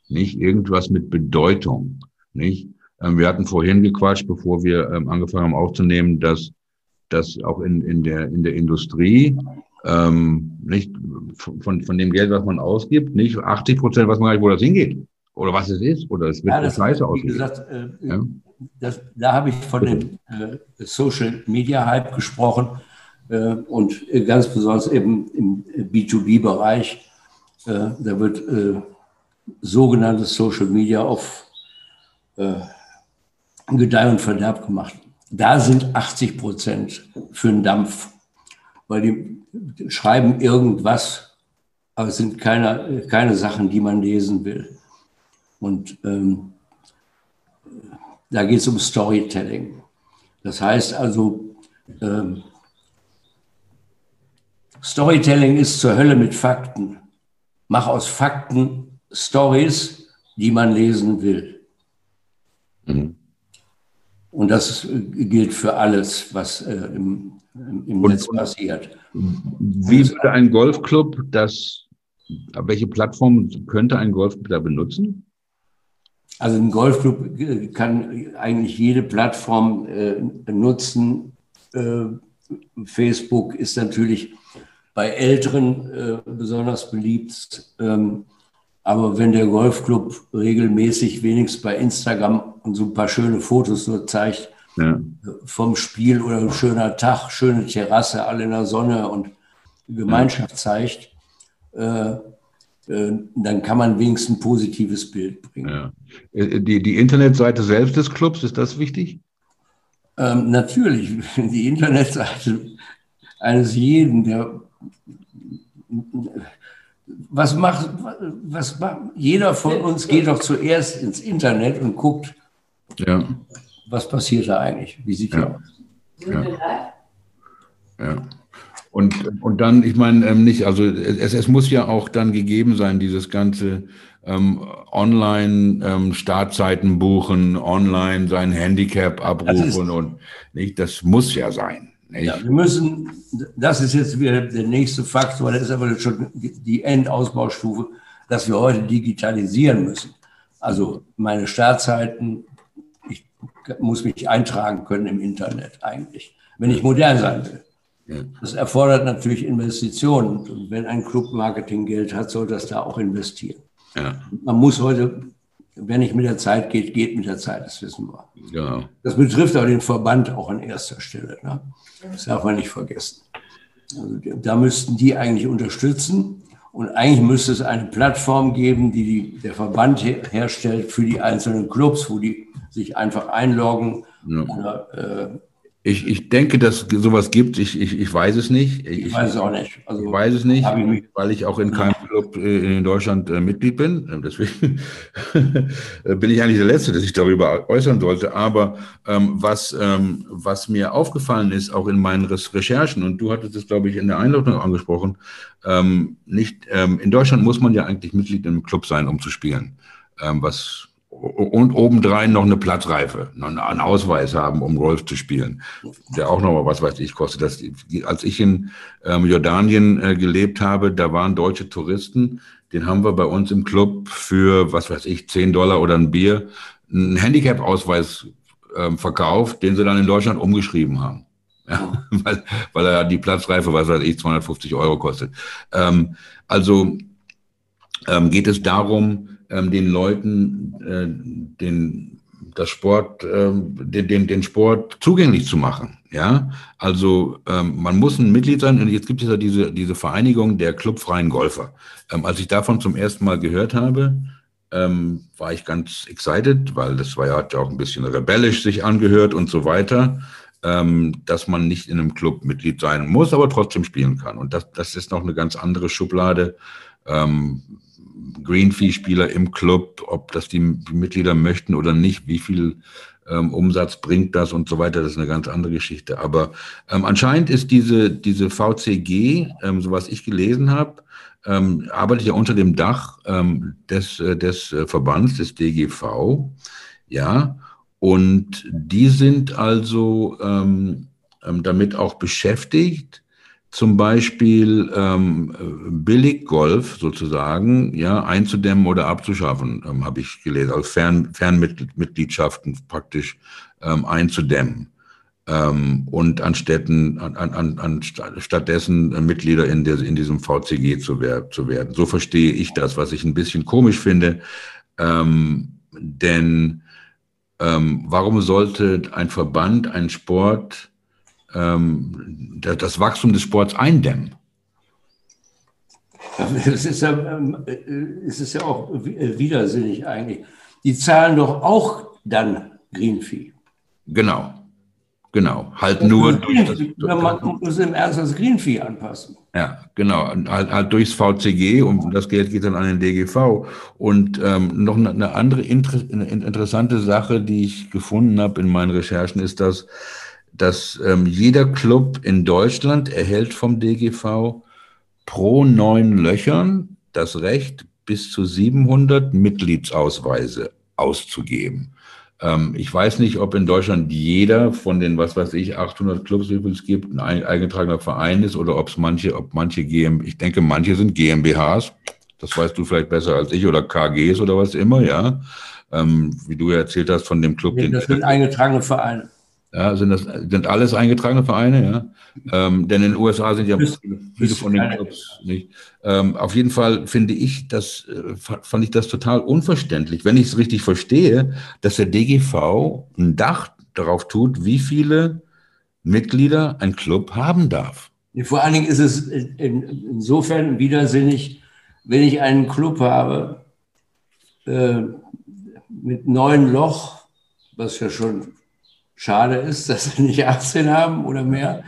Nicht irgendwas mit Bedeutung. Nicht? Ähm, wir hatten vorhin gequatscht, bevor wir ähm, angefangen haben aufzunehmen, dass, dass auch in, in, der, in der Industrie ähm, nicht von, von dem Geld, was man ausgibt, nicht 80 Prozent, was man gar nicht, wo das hingeht. Oder was es ist. Oder es wird ja, das scheiße ausgegeben. Gesagt, äh, ja? das, da habe ich von dem äh, Social Media Hype gesprochen äh, und ganz besonders eben im B2B-Bereich. Äh, da wird äh, sogenanntes Social Media auf Gedeih und Verderb gemacht. da sind 80 Prozent für den Dampf, weil die schreiben irgendwas, aber es sind keine, keine Sachen, die man lesen will. Und ähm, da geht es um Storytelling. Das heißt also, ähm, Storytelling ist zur Hölle mit Fakten. Mach aus Fakten Stories, die man lesen will. Mhm. Und das gilt für alles, was äh, im, im Netz passiert. Wie würde ein Golfclub das, welche Plattform könnte ein Golfclub da benutzen? Also ein Golfclub äh, kann eigentlich jede Plattform äh, nutzen. Äh, Facebook ist natürlich bei Älteren äh, besonders beliebt. Ähm, aber wenn der Golfclub regelmäßig wenigstens bei Instagram und so ein paar schöne Fotos nur zeigt ja. vom Spiel oder ein schöner Tag, schöne Terrasse, alle in der Sonne und Gemeinschaft ja. zeigt, äh, äh, dann kann man wenigstens ein positives Bild bringen. Ja. Äh, die, die Internetseite selbst des Clubs, ist das wichtig? Ähm, natürlich, die Internetseite eines jeden, der was macht, was macht, jeder von uns geht doch zuerst ins Internet und guckt, ja. was passiert da eigentlich, wie sieht ja. aus. Ja. ja. Und, und dann, ich meine, ähm, nicht, also es, es muss ja auch dann gegeben sein, dieses ganze ähm, online ähm, Startzeiten buchen, online sein Handicap abrufen und nicht, das muss ja sein. Ja, wir müssen, das ist jetzt wieder der nächste Faktor, das ist aber schon die Endausbaustufe, dass wir heute digitalisieren müssen. Also meine Startzeiten, ich muss mich eintragen können im Internet eigentlich, wenn ich modern sein will. Das erfordert natürlich Investitionen. Und wenn ein Club Marketinggeld hat, soll das da auch investieren. Ja. Man muss heute, wenn nicht mit der Zeit geht, geht mit der Zeit, das wissen wir. Ja. Das betrifft auch den Verband auch an erster Stelle. Ne? Das darf man nicht vergessen. Also, da müssten die eigentlich unterstützen. Und eigentlich müsste es eine Plattform geben, die, die der Verband her herstellt für die einzelnen Clubs, wo die sich einfach einloggen ja. oder äh, ich, ich denke, dass sowas gibt. Ich, ich, ich weiß es nicht. Ich, ich weiß es auch nicht. Also, ich weiß es nicht, ich weil ich auch in keinem Club äh, in Deutschland äh, Mitglied bin. Ähm, deswegen bin ich eigentlich der Letzte, der sich darüber äußern sollte. Aber ähm, was, ähm, was mir aufgefallen ist, auch in meinen Recherchen, und du hattest es, glaube ich, in der Einladung angesprochen, ähm, nicht, ähm, in Deutschland muss man ja eigentlich Mitglied im Club sein, um zu spielen. Ähm, was und obendrein noch eine Platzreife, einen Ausweis haben, um Golf zu spielen, der auch noch mal was weiß ich kostet. Das, als ich in ähm, Jordanien äh, gelebt habe, da waren deutsche Touristen, den haben wir bei uns im Club für, was weiß ich, 10 Dollar oder ein Bier, einen Handicap-Ausweis ähm, verkauft, den sie dann in Deutschland umgeschrieben haben. Ja, weil, weil er die Platzreife, was weiß ich, 250 Euro kostet. Ähm, also ähm, geht es darum, ähm, den Leuten äh, den, das Sport, äh, den, den, den Sport zugänglich zu machen. Ja, also ähm, man muss ein Mitglied sein. Und jetzt gibt es ja diese, diese Vereinigung der clubfreien Golfer. Ähm, als ich davon zum ersten Mal gehört habe, ähm, war ich ganz excited, weil das war ja, hat ja auch ein bisschen rebellisch sich angehört und so weiter, ähm, dass man nicht in einem Club Mitglied sein muss, aber trotzdem spielen kann. Und das, das ist noch eine ganz andere Schublade. Ähm, Greenfee-Spieler im Club, ob das die Mitglieder möchten oder nicht, wie viel ähm, Umsatz bringt das und so weiter, das ist eine ganz andere Geschichte. Aber ähm, anscheinend ist diese, diese VCG, ähm, so was ich gelesen habe, ähm, arbeitet ja unter dem Dach ähm, des, äh, des äh, Verbands, des DGV, ja, und die sind also ähm, ähm, damit auch beschäftigt, zum Beispiel ähm, Billiggolf sozusagen ja einzudämmen oder abzuschaffen, ähm, habe ich gelesen, also Fern, Fernmitgliedschaften praktisch ähm, einzudämmen. Ähm, und anstätten, an, an, an stattdessen Mitglieder in, der, in diesem VCG zu, wer, zu werden. So verstehe ich das, was ich ein bisschen komisch finde, ähm, denn ähm, warum sollte ein Verband, ein Sport ähm, das Wachstum des Sports eindämmen. Es ist, ja, ähm, es ist ja auch äh, widersinnig eigentlich. Die zahlen doch auch dann Greenfee. Genau. Genau, halt nur durch das, Man muss im Ernst das Greenfee anpassen. Ja, genau, halt, halt, durchs VCG und das Geld geht dann an den DGV. Und ähm, noch eine andere inter eine interessante Sache, die ich gefunden habe in meinen Recherchen, ist, dass, dass ähm, jeder Club in Deutschland erhält vom DGV pro neun Löchern das Recht, bis zu 700 Mitgliedsausweise auszugeben. Ähm, ich weiß nicht, ob in Deutschland jeder von den, was weiß ich, 800 Clubs, wie es gibt, ein eingetragener Verein ist oder ob es manche, ob manche GmbH, ich denke, manche sind GmbHs. Das weißt du vielleicht besser als ich oder KGs oder was immer, ja. Ähm, wie du ja erzählt hast von dem Club. Ja, das sind eingetragene Vereine. Ja, sind das sind alles eingetragene Vereine, ja. Ähm, denn in den USA sind ja viele von den Clubs nicht. Ähm, auf jeden Fall finde ich das, äh, fand ich das total unverständlich, wenn ich es richtig verstehe, dass der DGV ein Dach darauf tut, wie viele Mitglieder ein Club haben darf. Vor allen Dingen ist es insofern widersinnig, wenn ich einen Club habe äh, mit neun Loch, was ja schon schade ist, dass sie nicht 18 haben oder mehr.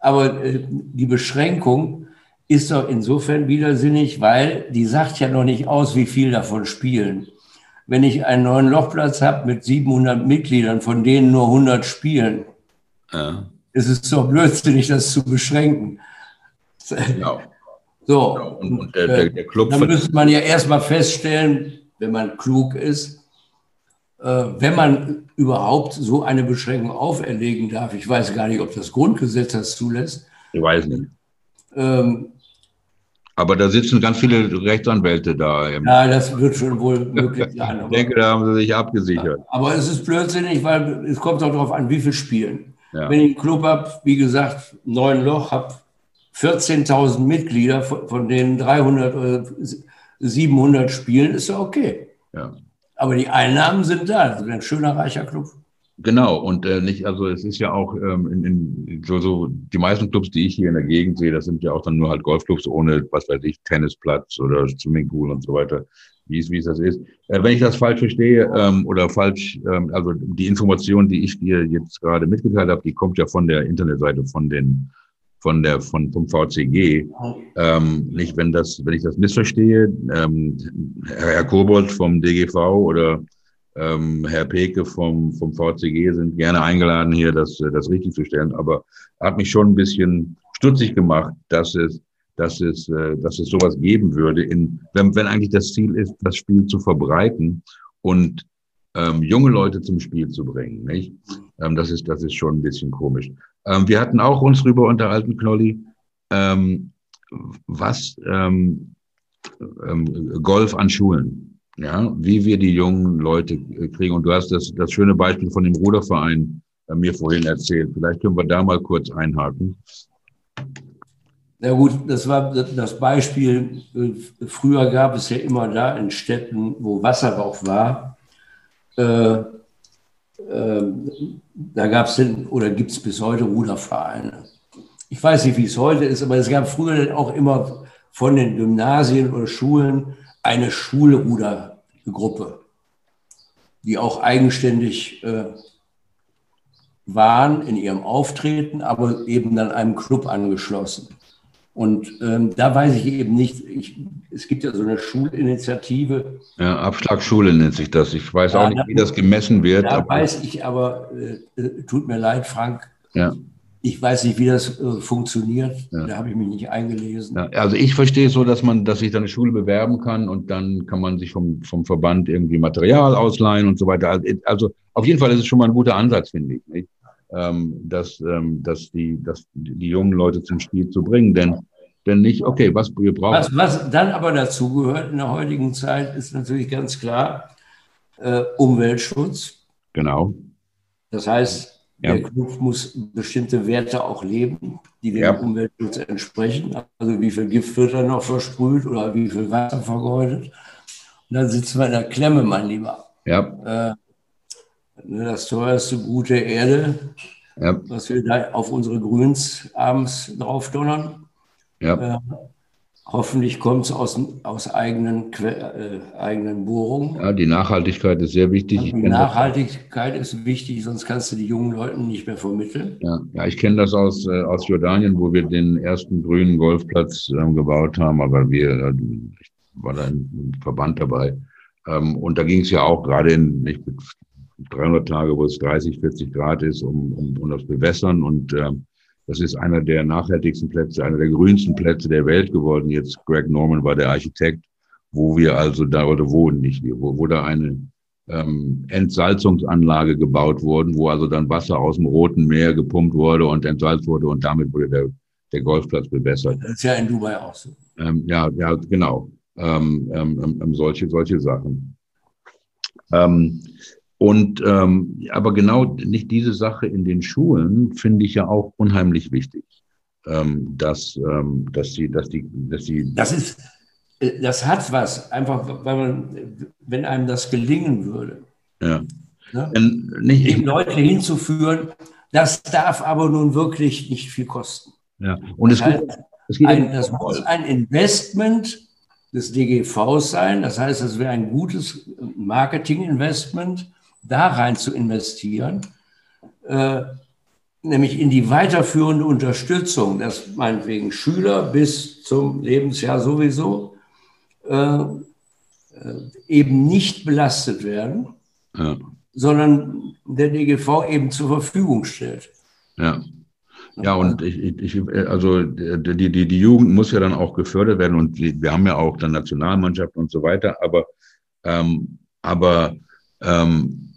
Aber äh, die Beschränkung ist doch insofern widersinnig, weil die sagt ja noch nicht aus, wie viel davon spielen. Wenn ich einen neuen Lochplatz habe mit 700 Mitgliedern, von denen nur 100 spielen, ja. ist es doch blödsinnig, das zu beschränken. Genau. So, genau. und, und der, der, der Club dann müsste man ja erstmal feststellen, wenn man klug ist, wenn man überhaupt so eine Beschränkung auferlegen darf. Ich weiß gar nicht, ob das Grundgesetz das zulässt. Ich weiß nicht. Ähm, aber da sitzen ganz viele Rechtsanwälte da. Ja, das wird schon wohl möglich sein. ich denke, da haben sie sich abgesichert. Aber es ist blödsinnig, weil es kommt auch darauf an, wie viel spielen. Ja. Wenn ich einen Club habe, wie gesagt, neun Loch, habe 14.000 Mitglieder, von denen 300 oder 700 spielen, ist ja okay. Ja. Aber die Einnahmen sind da. Das ist ein schöner, reicher Club. Genau, und äh, nicht, also es ist ja auch ähm, in, in so, so die meisten Clubs, die ich hier in der Gegend sehe, das sind ja auch dann nur halt Golfclubs ohne, was weiß ich, Tennisplatz oder Swimmingpool und so weiter, wie es, wie es das ist. Äh, wenn ich das falsch verstehe ähm, oder falsch, ähm, also die Information, die ich dir jetzt gerade mitgeteilt habe, die kommt ja von der Internetseite von den von der von vom VCG. Ähm, nicht, wenn das, wenn ich das missverstehe, ähm, Herr Kobold vom DGV oder ähm, Herr Peke vom, vom VCG sind gerne eingeladen, hier das, das richtig zu stellen. Aber hat mich schon ein bisschen stutzig gemacht, dass es, dass es, äh, dass es sowas geben würde, in, wenn, wenn eigentlich das Ziel ist, das Spiel zu verbreiten und ähm, junge Leute zum Spiel zu bringen. Nicht? Ähm, das, ist, das ist schon ein bisschen komisch. Ähm, wir hatten auch uns darüber unterhalten, Knolli, ähm, was ähm, ähm, Golf an Schulen, ja, wie wir die jungen Leute kriegen. Und du hast das, das schöne Beispiel von dem Ruderverein äh, mir vorhin erzählt. Vielleicht können wir da mal kurz einhaken. Na gut, das war das Beispiel. Äh, früher gab es ja immer da in Städten, wo Wasserbauch war, äh, da gab es oder gibt es bis heute Rudervereine. Ich weiß nicht, wie es heute ist, aber es gab früher auch immer von den Gymnasien oder Schulen eine Schulrudergruppe, die auch eigenständig äh, waren in ihrem Auftreten, aber eben dann einem Club angeschlossen. Und ähm, da weiß ich eben nicht, ich, es gibt ja so eine Schulinitiative. Ja, Abschlagsschule nennt sich das. Ich weiß ja, auch nicht, wie das gemessen wird. Da weiß ich aber, äh, äh, tut mir leid, Frank. Ja. Ich weiß nicht, wie das äh, funktioniert. Ja. Da habe ich mich nicht eingelesen. Ja, also ich verstehe es so, dass man, dass sich da eine Schule bewerben kann und dann kann man sich vom, vom Verband irgendwie Material ausleihen und so weiter. Also, also auf jeden Fall ist es schon mal ein guter Ansatz, finde ich. Nicht? ähm, dass, ähm, dass, die, dass die jungen Leute zum Spiel zu bringen. Denn, denn nicht, okay, was wir brauchen. Was, was dann aber dazu gehört in der heutigen Zeit, ist natürlich ganz klar äh, Umweltschutz. Genau. Das heißt, ja. Der Club muss bestimmte Werte auch leben, die dem ja. Umweltschutz entsprechen. Also wie viel Gift wird da noch versprüht oder wie viel Wasser vergeudet. Und dann sitzen wir in der Klemme, mein Lieber. Ja. Äh, Ne, das teuerste gute Erde, ja. was wir da auf unsere Grüns abends drauf donnern. Ja. Äh, Hoffentlich kommt es aus, aus eigenen, äh, eigenen Bohrungen. Ja, die Nachhaltigkeit ist sehr wichtig. die Nachhaltigkeit ist wichtig, sonst kannst du die jungen Leuten nicht mehr vermitteln. Ja, ja ich kenne das aus, äh, aus Jordanien, wo wir den ersten grünen Golfplatz äh, gebaut haben, aber wir, äh, ich war da im Verband dabei. Ähm, und da ging es ja auch gerade in nicht mit 300 Tage, wo es 30, 40 Grad ist, um, um, um das Bewässern und ähm, das ist einer der nachhaltigsten Plätze, einer der grünsten Plätze der Welt geworden. Jetzt Greg Norman war der Architekt, wo wir also da, oder wo nicht, wo, wo da eine ähm, Entsalzungsanlage gebaut worden, wo also dann Wasser aus dem Roten Meer gepumpt wurde und entsalzt wurde und damit wurde der, der Golfplatz bewässert. Das ist ja in Dubai auch so. Ähm, ja, ja, genau. Ähm, ähm, ähm solche, solche Sachen. Ähm, und ähm, aber genau nicht diese Sache in den Schulen finde ich ja auch unheimlich wichtig, ähm, dass ähm, dass sie dass die dass sie das ist äh, das hat was einfach weil man wenn einem das gelingen würde ja. ne? nicht, die Leute hinzuführen das darf aber nun wirklich nicht viel kosten. Ja. Und es, das, heißt, es geht ein, das muss ein Investment des DGVs sein. Das heißt das wäre ein gutes Marketinginvestment da rein zu investieren, äh, nämlich in die weiterführende Unterstützung, dass meinetwegen Schüler bis zum Lebensjahr sowieso äh, äh eben nicht belastet werden, ja. sondern der DGV eben zur Verfügung stellt. Ja. Ja, und ich, ich, also die, die, die Jugend muss ja dann auch gefördert werden und wir haben ja auch dann Nationalmannschaft und so weiter, aber, ähm, aber ähm,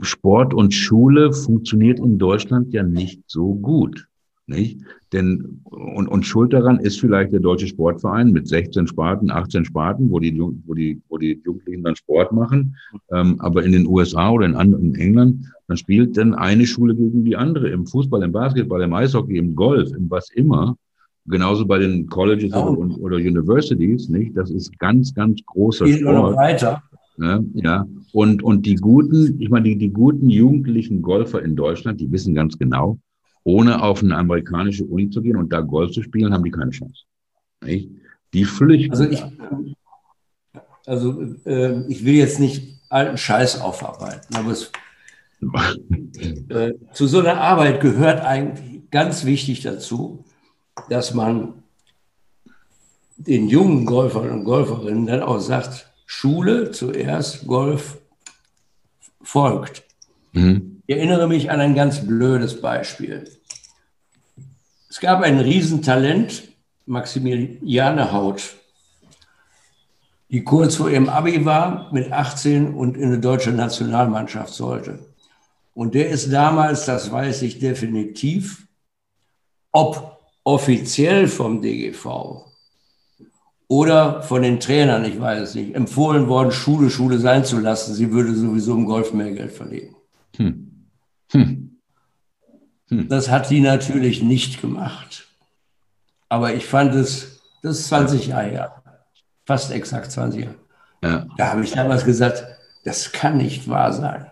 Sport und Schule funktioniert in Deutschland ja nicht so gut. Nicht? Denn, und, und schuld daran ist vielleicht der Deutsche Sportverein mit 16 Sparten, 18 Sparten, wo die, wo die, wo die Jugendlichen dann Sport machen. Ähm, aber in den USA oder in, in England, dann spielt dann eine Schule gegen die andere im Fußball, im Basketball, im Eishockey, im Golf, im was immer. Genauso bei den Colleges oh. oder, oder, Universities, nicht? Das ist ganz, ganz großer Geht Sport. Noch weiter. Ja, ja. Und, und die guten, ich meine, die, die guten jugendlichen Golfer in Deutschland, die wissen ganz genau, ohne auf eine amerikanische Uni zu gehen und da Golf zu spielen, haben die keine Chance. Nicht? Die flüchten. Also ich, also äh, ich will jetzt nicht alten Scheiß aufarbeiten, aber es, äh, zu so einer Arbeit gehört eigentlich ganz wichtig dazu, dass man den jungen Golfern und Golferinnen dann auch sagt, Schule zuerst, Golf folgt. Mhm. Ich erinnere mich an ein ganz blödes Beispiel. Es gab ein Riesentalent, Maximiliane Haut, die kurz vor ihrem Abi war, mit 18 und in eine deutsche Nationalmannschaft sollte. Und der ist damals, das weiß ich definitiv, ob offiziell vom DGV oder von den Trainern, ich weiß es nicht, empfohlen worden, Schule, Schule sein zu lassen. Sie würde sowieso im Golf mehr Geld verlieren. Hm. Hm. Hm. Das hat sie natürlich nicht gemacht. Aber ich fand es, das ist 20 Jahre her, fast exakt 20 Jahre. Ja. Da habe ich damals gesagt, das kann nicht wahr sein,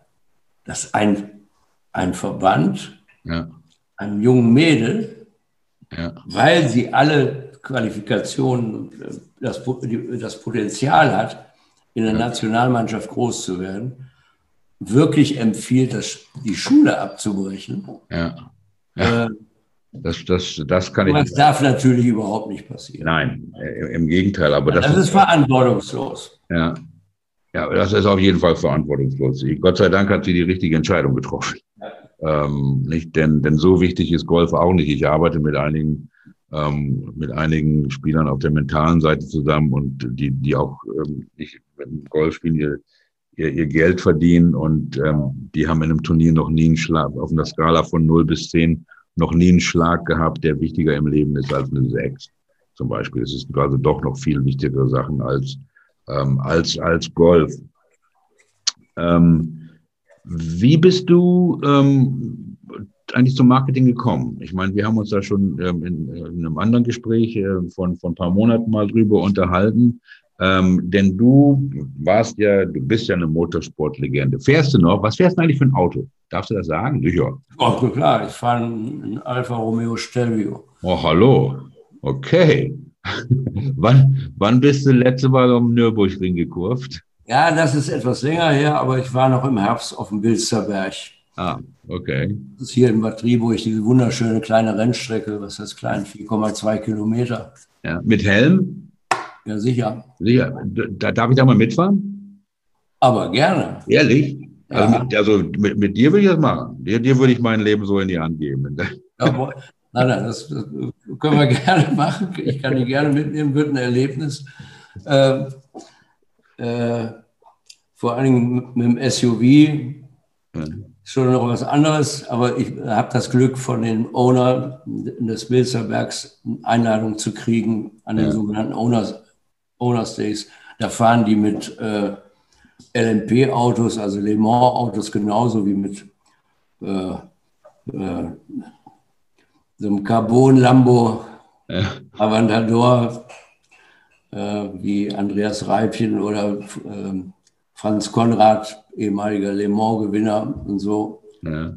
dass ein, ein Verband ja. einem jungen Mädel, ja. weil sie alle Qualifikationen äh, das, das Potenzial hat, in der Nationalmannschaft groß zu werden, wirklich empfiehlt, das, die Schule abzubrechen. Ja. ja. Äh, das, das, das kann ich. Das darf natürlich überhaupt nicht passieren. Nein, im Gegenteil. Aber das, das ist verantwortungslos. Ja. ja, das ist auf jeden Fall verantwortungslos. Gott sei Dank hat sie die richtige Entscheidung getroffen. Ja. Ähm, nicht, denn, denn so wichtig ist Golf auch nicht. Ich arbeite mit einigen ähm, mit einigen Spielern auf der mentalen Seite zusammen und die, die auch ähm, nicht mit Golf spielen, ihr, ihr, ihr Geld verdienen und ähm, die haben in einem Turnier noch nie einen Schlag, auf einer Skala von 0 bis 10 noch nie einen Schlag gehabt, der wichtiger im Leben ist als eine 6 zum Beispiel. Es ist also doch noch viel wichtigere Sachen als, ähm, als, als Golf. Ähm, wie bist du ähm, eigentlich zum Marketing gekommen? Ich meine, wir haben uns da schon ähm, in, in, einem anderen Gespräch äh, von, von ein paar Monaten mal drüber unterhalten. Ähm, denn du warst ja, du bist ja eine Motorsportlegende. Fährst du noch? Was fährst du eigentlich für ein Auto? Darfst du das sagen? Sicher. Oh, klar, ich fahre einen Alfa Romeo Stelvio. Oh, hallo. Okay. wann, wann bist du letzte Mal um Nürburgring gekurvt? Ja, das ist etwas länger her, aber ich war noch im Herbst auf dem Wilsterberg. Ah, okay. Das ist hier in Bad Driburg diese wunderschöne kleine Rennstrecke, was heißt klein, 4,2 Kilometer. Ja, mit Helm? Ja, sicher. Sicher. Da, darf ich da mal mitfahren? Aber gerne. Ehrlich? Ja. Also, mit, also mit, mit, dir würde ich das machen. Dir, dir würde ich mein Leben so in die Hand geben. Ja, nein, nein, das, das, können wir gerne machen. Ich kann dich gerne mitnehmen, wird ein Erlebnis. Äh, äh, vor allen Dingen mit dem SUV ja. Schon noch was anderes, aber ich habe das Glück, von den Owner des Bilzerbergs Einladung zu kriegen an den ja. sogenannten Owners, Owners Days. Da fahren die mit äh, LMP-Autos, also Le Mans-Autos, genauso wie mit äh, äh, so einem Carbon-Lambo ja. Avantador, äh, wie Andreas Reibchen oder äh, Franz Konrad, ehemaliger Le Mans-Gewinner und so. Ja.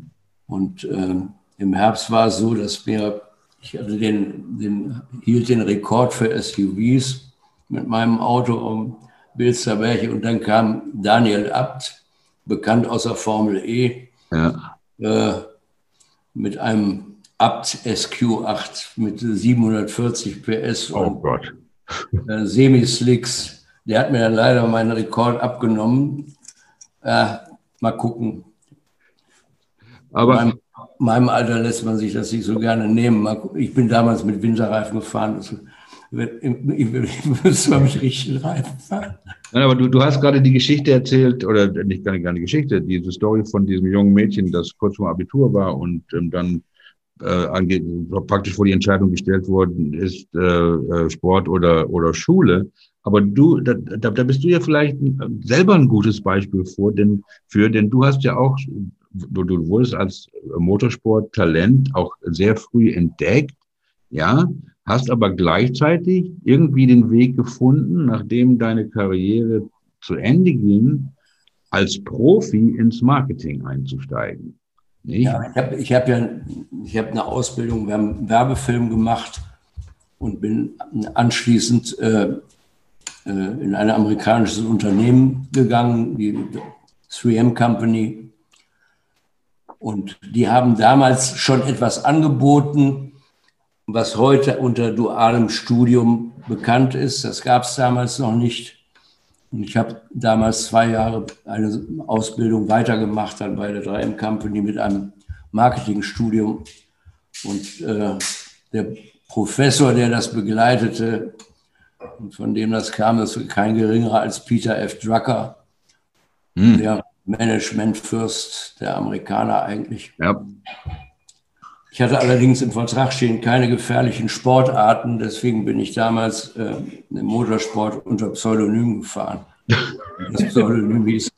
Und äh, im Herbst war es so, dass wir, ich hatte den, den, hielt den Rekord für SUVs mit meinem Auto um Bilsterberg und dann kam Daniel Abt, bekannt aus der Formel E, ja. äh, mit einem Abt SQ8 mit 740 PS oh und Gott. Äh, Semi-Slicks. Der hat mir dann leider meinen Rekord abgenommen. Äh, mal gucken. Aber in meinem, meinem, Alter lässt man sich das nicht so gerne nehmen. Ich bin damals mit Winterreifen gefahren. Ich müsste mal mit richtigen Reifen fahren. Nein, aber du, du hast gerade die Geschichte erzählt, oder nicht gar nicht, gar nicht Geschichte, diese Story von diesem jungen Mädchen, das kurz vor Abitur war und ähm, dann äh, praktisch vor die Entscheidung gestellt worden ist, äh, äh, Sport oder, oder Schule. Aber du, da, da bist du ja vielleicht selber ein gutes Beispiel vor, denn, für, denn du hast ja auch, du, du wurdest als Motorsporttalent auch sehr früh entdeckt, ja, hast aber gleichzeitig irgendwie den Weg gefunden, nachdem deine Karriere zu Ende ging, als Profi ins Marketing einzusteigen. Nicht? Ja, ich habe ich hab ja ich hab eine Ausbildung, wir haben Werbefilm gemacht und bin anschließend äh in ein amerikanisches Unternehmen gegangen, die 3M Company. Und die haben damals schon etwas angeboten, was heute unter dualem Studium bekannt ist. Das gab es damals noch nicht. Und ich habe damals zwei Jahre eine Ausbildung weitergemacht, dann bei der 3M Company mit einem Marketingstudium. Und äh, der Professor, der das begleitete von dem das kam, ist kein geringerer als Peter F. Drucker, hm. der Managementfürst der Amerikaner eigentlich. Ja. Ich hatte allerdings im Vertrag stehen keine gefährlichen Sportarten, deswegen bin ich damals äh, im Motorsport unter Pseudonym gefahren. Das Pseudonym hieß,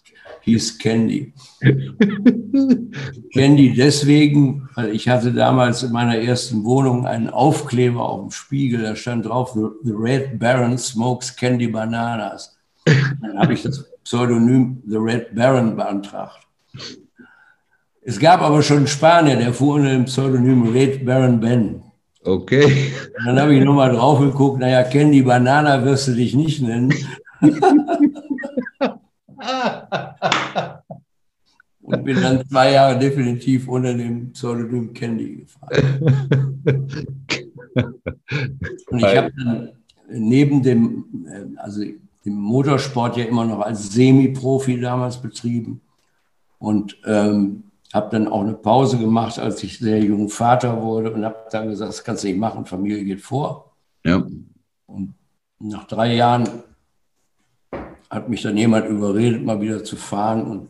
hieß Candy. Candy deswegen, weil ich hatte damals in meiner ersten Wohnung einen Aufkleber auf dem Spiegel, da stand drauf, The Red Baron smokes Candy Bananas. Dann habe ich das Pseudonym The Red Baron beantragt. Es gab aber schon einen Spanier, der fuhr unter dem Pseudonym Red Baron Ben. Okay. Und dann habe ich nochmal drauf geguckt, naja, Candy Banana wirst du dich nicht nennen. Und bin dann zwei Jahre definitiv unter dem Pseudonym Candy gefahren. Und ich habe dann neben dem, äh, also dem Motorsport ja immer noch als Semi-Profi damals betrieben. Und ähm, habe dann auch eine Pause gemacht, als ich sehr jung Vater wurde und habe dann gesagt, das kannst du nicht machen, Familie geht vor. Ja. Und nach drei Jahren hat mich dann jemand überredet, mal wieder zu fahren. Und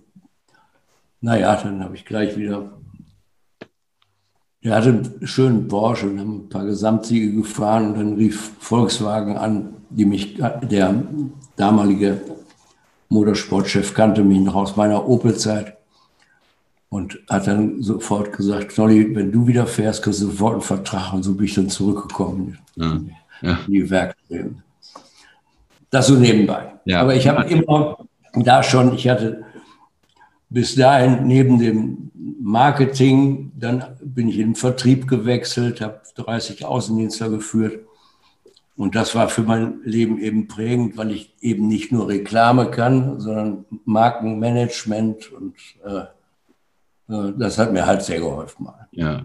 naja, dann habe ich gleich wieder. Der hatte einen schönen Porsche und haben ein paar Gesamtsiege gefahren und dann rief Volkswagen an, die mich, der damalige Motorsportchef kannte mich noch aus meiner Opel-Zeit und hat dann sofort gesagt, Knolli, wenn du wieder fährst, kriegst du sofort einen Vertrag. Und so bin ich dann zurückgekommen ja. Ja. in die Werkstätten. Das so nebenbei. Ja. Aber ich habe immer da schon, ich hatte bis dahin neben dem Marketing, dann bin ich in den Vertrieb gewechselt, habe 30 Außendienstler geführt und das war für mein Leben eben prägend, weil ich eben nicht nur Reklame kann, sondern Markenmanagement und äh, äh, das hat mir halt sehr geholfen. Ja,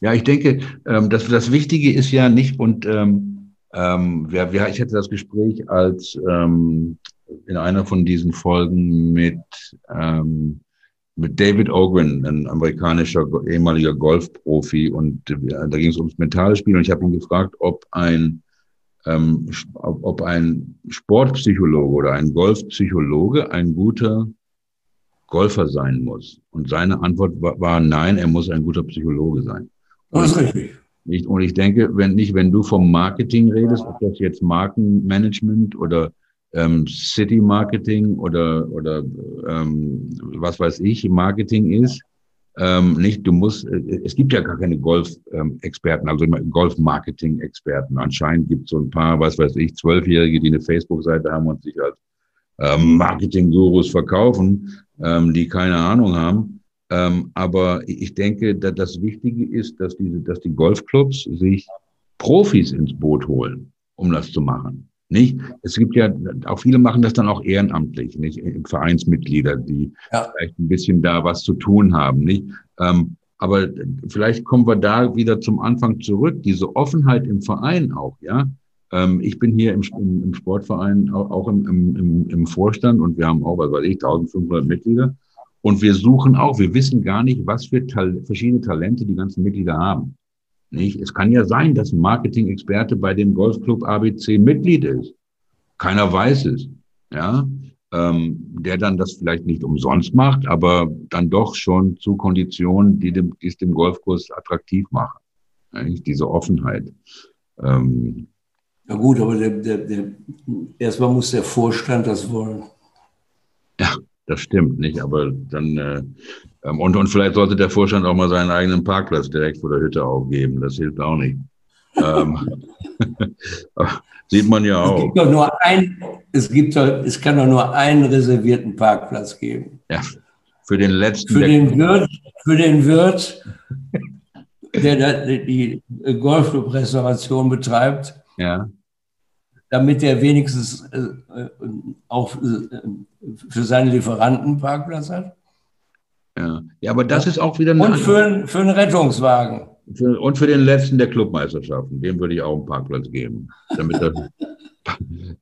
ja ich denke, ähm, das, das Wichtige ist ja nicht, und ähm, ähm, wer, wer, ich hatte das Gespräch als ähm, in einer von diesen Folgen mit, ähm, mit David Ogren, ein amerikanischer ehemaliger Golfprofi, und äh, da ging es ums mentale Spiel, und ich habe ihn gefragt, ob ein ähm, ob ein Sportpsychologe oder ein Golfpsychologe ein guter Golfer sein muss. Und seine Antwort war, nein, er muss ein guter Psychologe sein. Das ist richtig. Nicht, und ich denke, wenn nicht, wenn du vom Marketing redest, ob das jetzt Markenmanagement oder ähm, City Marketing oder, oder ähm, was weiß ich, Marketing ist, ähm, nicht, du musst, äh, es gibt ja gar keine Golf-Experten, also Golf-Marketing-Experten. Anscheinend gibt es so ein paar, was weiß ich, Zwölfjährige, die eine Facebook-Seite haben und sich als ähm, Marketing-Gurus verkaufen, ähm, die keine Ahnung haben. Ähm, aber ich denke, dass das Wichtige ist, dass, diese, dass die Golfclubs sich Profis ins Boot holen, um das zu machen. Nicht? Es gibt ja, auch viele machen das dann auch ehrenamtlich, nicht? Vereinsmitglieder, die ja. vielleicht ein bisschen da was zu tun haben, nicht? Ähm, aber vielleicht kommen wir da wieder zum Anfang zurück, diese Offenheit im Verein auch, ja. Ähm, ich bin hier im, im Sportverein auch, auch im, im, im, Vorstand und wir haben auch, was weiß ich, 1500 Mitglieder. Und wir suchen auch, wir wissen gar nicht, was für Tal verschiedene Talente die ganzen Mitglieder haben. Nicht? Es kann ja sein, dass ein Marketing-Experte bei dem Golfclub ABC Mitglied ist. Keiner weiß es. Ja, ähm, der dann das vielleicht nicht umsonst macht, aber dann doch schon zu Konditionen, die, dem, die es dem Golfkurs attraktiv machen. Nicht? Diese Offenheit. Ähm, ja gut, aber der, der, der, erstmal muss der Vorstand das wollen. Das stimmt nicht, aber dann äh, ähm, und, und vielleicht sollte der Vorstand auch mal seinen eigenen Parkplatz direkt vor der Hütte aufgeben. Das hilft auch nicht. ähm, sieht man ja auch. Es gibt doch nur ein, es gibt doch, es kann doch nur einen reservierten Parkplatz geben. Ja, für den letzten. Für den Wirt, für den Wirt, der die Golfclub-Restauration betreibt. Ja damit er wenigstens äh, äh, auch äh, für seine Lieferanten Parkplatz hat. Ja, ja aber das ist auch wieder eine. Und für, für einen Rettungswagen. Für, und für den letzten der Clubmeisterschaften, dem würde ich auch einen Parkplatz geben. Damit das,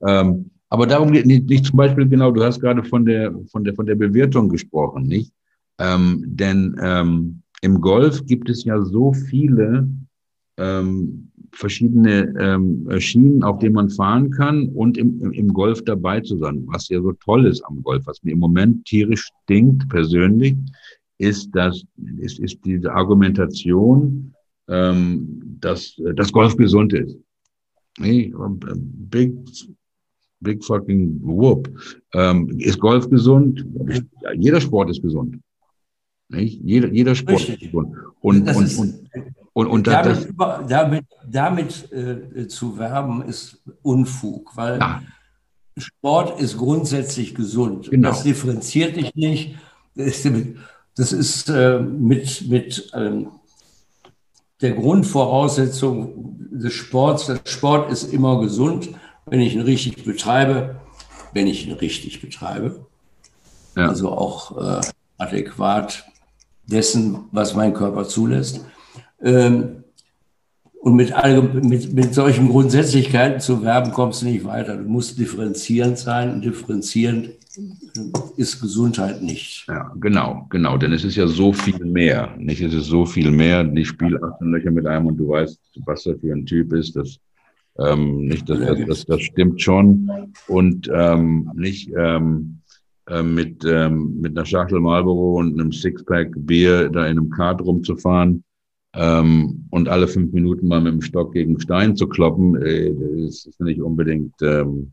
ähm, aber darum geht nicht, nicht zum Beispiel, genau, du hast gerade von der, von der, von der Bewirtung gesprochen, nicht? Ähm, denn ähm, im Golf gibt es ja so viele ähm, verschiedene ähm, Schienen, auf denen man fahren kann und im, im Golf dabei zu sein. Was ja so toll ist am Golf, was mir im Moment tierisch stinkt persönlich, ist, dass, ist, ist diese Argumentation, ähm, dass das Golf gesund ist. Nee, big, big fucking whoop. Ähm, ist Golf gesund? Jeder Sport ist gesund. Nicht? Jeder, jeder Sport Richtig. ist gesund. Und, und, und, und, und damit, das, damit, damit äh, zu werben ist Unfug, weil ja. Sport ist grundsätzlich gesund. Genau. Das differenziert dich nicht. Das ist, das ist äh, mit, mit ähm, der Grundvoraussetzung des Sports. Der Sport ist immer gesund, wenn ich ihn richtig betreibe, wenn ich ihn richtig betreibe. Ja. Also auch äh, adäquat dessen, was mein Körper zulässt. Ähm, und mit, mit, mit solchen Grundsätzlichkeiten zu werben, kommst du nicht weiter. Du musst differenzierend sein. Differenzierend ist Gesundheit nicht. Ja, genau, genau. Denn es ist ja so viel mehr. Nicht, es ist so viel mehr. Ich spiele 18 Löcher mit einem und du weißt, was das für ein Typ ist. Das, ähm, nicht, das, das, das, das stimmt schon. Und ähm, nicht ähm, äh, mit, ähm, mit einer Schachtel Marlboro und einem Sixpack Bier da in einem Kart rumzufahren ähm, und alle fünf Minuten mal mit dem Stock gegen Stein zu kloppen, äh, das ist nicht unbedingt ähm,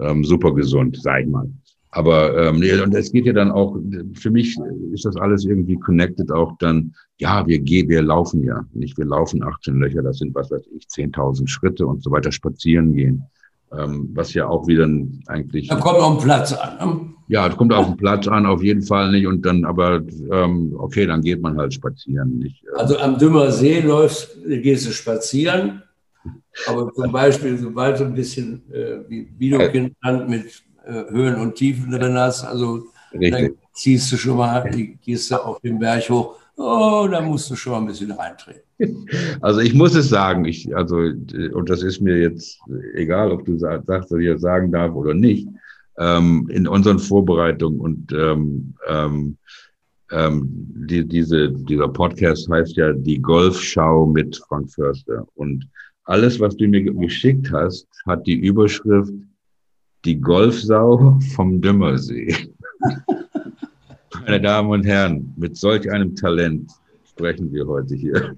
ähm, super gesund, sag ich mal. Aber ähm, nee, und es geht ja dann auch, für mich ist das alles irgendwie connected auch dann, ja, wir gehen, wir laufen ja, nicht wir laufen 18 Löcher, das sind, was weiß ich, 10.000 Schritte und so weiter, spazieren gehen. Ähm, was ja auch wieder eigentlich. Da kommt auch ein Platz an. Ne? Ja, es kommt auf den Platz an, auf jeden Fall nicht. Und dann, aber ähm, okay, dann geht man halt spazieren. Nicht? Also am Dümmer See läufst, gehst du spazieren Aber zum Beispiel, sobald du ein bisschen äh, wie Videokind mit äh, Höhen und Tiefen drin hast, also Richtig. dann ziehst du schon mal, gehst du auf den Berg hoch, oh, da musst du schon mal ein bisschen reintreten. Also ich muss es sagen, ich, also, und das ist mir jetzt egal, ob du sagst, dass ich das sagen darf oder nicht, ähm, in unseren Vorbereitungen und ähm, ähm, ähm, die, diese, dieser Podcast heißt ja die Golfschau mit Frank Förster. Und alles, was du mir geschickt hast, hat die Überschrift Die Golfsau vom Dümmersee. Meine Damen und Herren, mit solch einem Talent sprechen wir heute hier.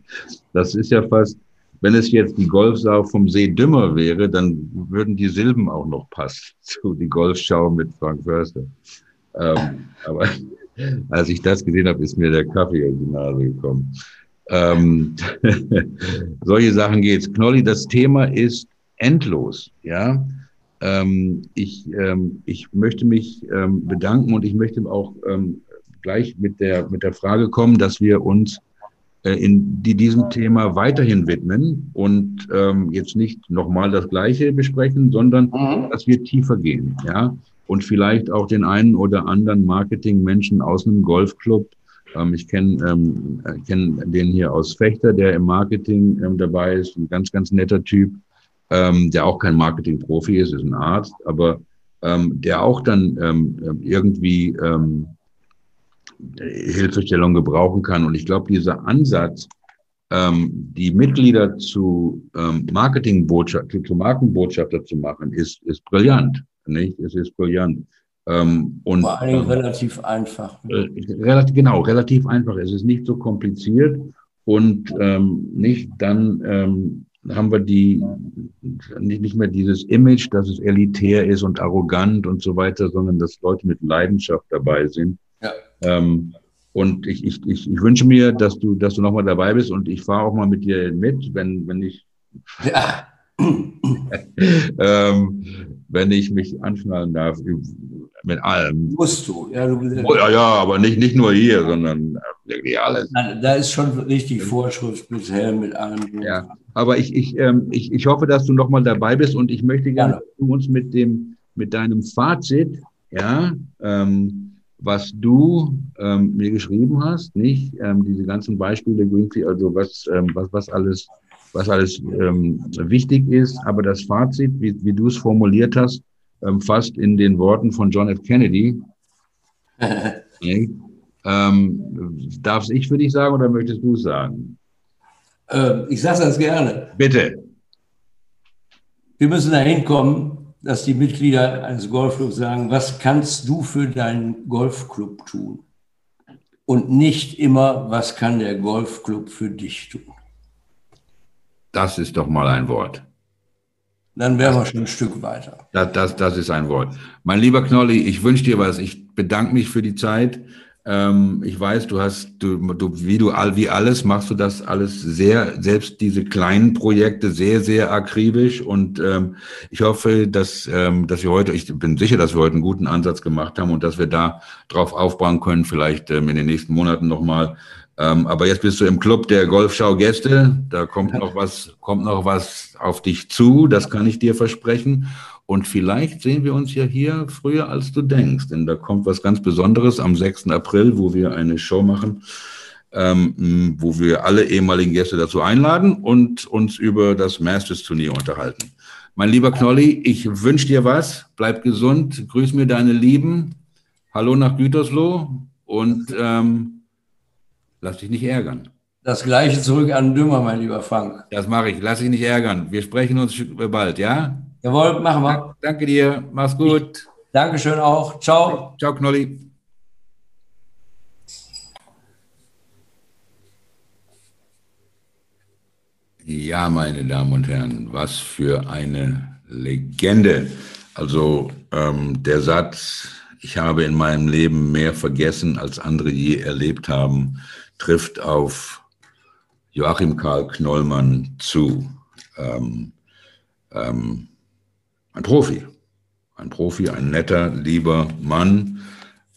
Das ist ja fast, wenn es jetzt die Golfsau vom See Dümmer wäre, dann würden die Silben auch noch passen zu die Golfschau mit Frank Förster. Ähm, aber als ich das gesehen habe, ist mir der Kaffee in die Nase gekommen. Ähm, solche Sachen geht's. Knolli, das Thema ist endlos, ja. Ähm, ich, ähm, ich möchte mich ähm, bedanken und ich möchte auch ähm, gleich mit der, mit der Frage kommen, dass wir uns in die, diesem Thema weiterhin widmen und ähm, jetzt nicht nochmal das Gleiche besprechen, sondern mhm. dass wir tiefer gehen, ja und vielleicht auch den einen oder anderen Marketingmenschen aus einem Golfclub. Ähm, ich kenne ähm, kenn den hier aus Fechter, der im Marketing ähm, dabei ist, ein ganz, ganz netter Typ, ähm, der auch kein Marketingprofi ist, ist ein Arzt, aber ähm, der auch dann ähm, irgendwie ähm, Hilfestellung gebrauchen kann. Und ich glaube, dieser Ansatz, ähm, die Mitglieder zu ähm, Marketingbotschafter, zu Markenbotschafter zu machen, ist, ist brillant. Nicht? Es ist brillant. Ähm, und, Vor allem ähm, relativ einfach. Äh, relativ, genau, relativ einfach. Es ist nicht so kompliziert und ähm, nicht dann ähm, haben wir die nicht, nicht mehr dieses Image, dass es elitär ist und arrogant und so weiter, sondern dass Leute mit Leidenschaft dabei sind. Ja. Ähm, und ich, ich, ich, ich wünsche mir, dass du, dass du nochmal dabei bist und ich fahre auch mal mit dir mit, wenn, wenn ich. Ja. ähm, wenn ich mich anschnallen darf mit allem. Musst du, ja. Du, oh, ja, ja, aber nicht, nicht nur hier, sondern wirklich alles. Da ist schon richtig Vorschrift Helm, mit allem. Ja, aber ich, ich, ähm, ich, ich hoffe, dass du nochmal dabei bist und ich möchte gerne, dass du uns mit, dem, mit deinem Fazit, ja, ähm, was du ähm, mir geschrieben hast, nicht ähm, diese ganzen Beispiele, Greenfield, also was, ähm, was, was alles was alles ähm, wichtig ist. Aber das Fazit, wie, wie du es formuliert hast, ähm, fast in den Worten von John F. Kennedy. okay. ähm, darf ich für dich sagen oder möchtest du es sagen? Ich sage das gerne. Bitte. Wir müssen dahin kommen, dass die Mitglieder eines Golfclubs sagen, was kannst du für deinen Golfclub tun? Und nicht immer, was kann der Golfclub für dich tun? Das ist doch mal ein Wort. Dann wären wir schon ein Stück weiter. Das, das, das ist ein Wort. Mein lieber Knolli, ich wünsche dir was. Ich bedanke mich für die Zeit. Ähm, ich weiß, du hast, du, du, wie du all, wie alles, machst du das alles sehr, selbst diese kleinen Projekte sehr, sehr akribisch. Und ähm, ich hoffe, dass, ähm, dass wir heute, ich bin sicher, dass wir heute einen guten Ansatz gemacht haben und dass wir da drauf aufbauen können, vielleicht ähm, in den nächsten Monaten nochmal ähm, aber jetzt bist du im Club der Golfschau-Gäste. Da kommt noch was, kommt noch was auf dich zu. Das kann ich dir versprechen. Und vielleicht sehen wir uns ja hier früher, als du denkst. Denn da kommt was ganz Besonderes am 6. April, wo wir eine Show machen, ähm, wo wir alle ehemaligen Gäste dazu einladen und uns über das Masters-Turnier unterhalten. Mein lieber Knolli, ich wünsche dir was. Bleib gesund. Grüß mir deine Lieben. Hallo nach Gütersloh. Und ähm, Lass dich nicht ärgern. Das gleiche zurück an Dümmer, mein lieber Frank. Das mache ich. Lass dich nicht ärgern. Wir sprechen uns bald, ja? Jawohl, machen wir. Danke dir. Mach's gut. Dankeschön auch. Ciao. Ciao, Knolli. Ja, meine Damen und Herren, was für eine Legende. Also ähm, der Satz, ich habe in meinem Leben mehr vergessen, als andere je erlebt haben, trifft auf Joachim Karl Knollmann zu. Ähm, ähm, ein Profi, ein Profi, ein netter, lieber Mann,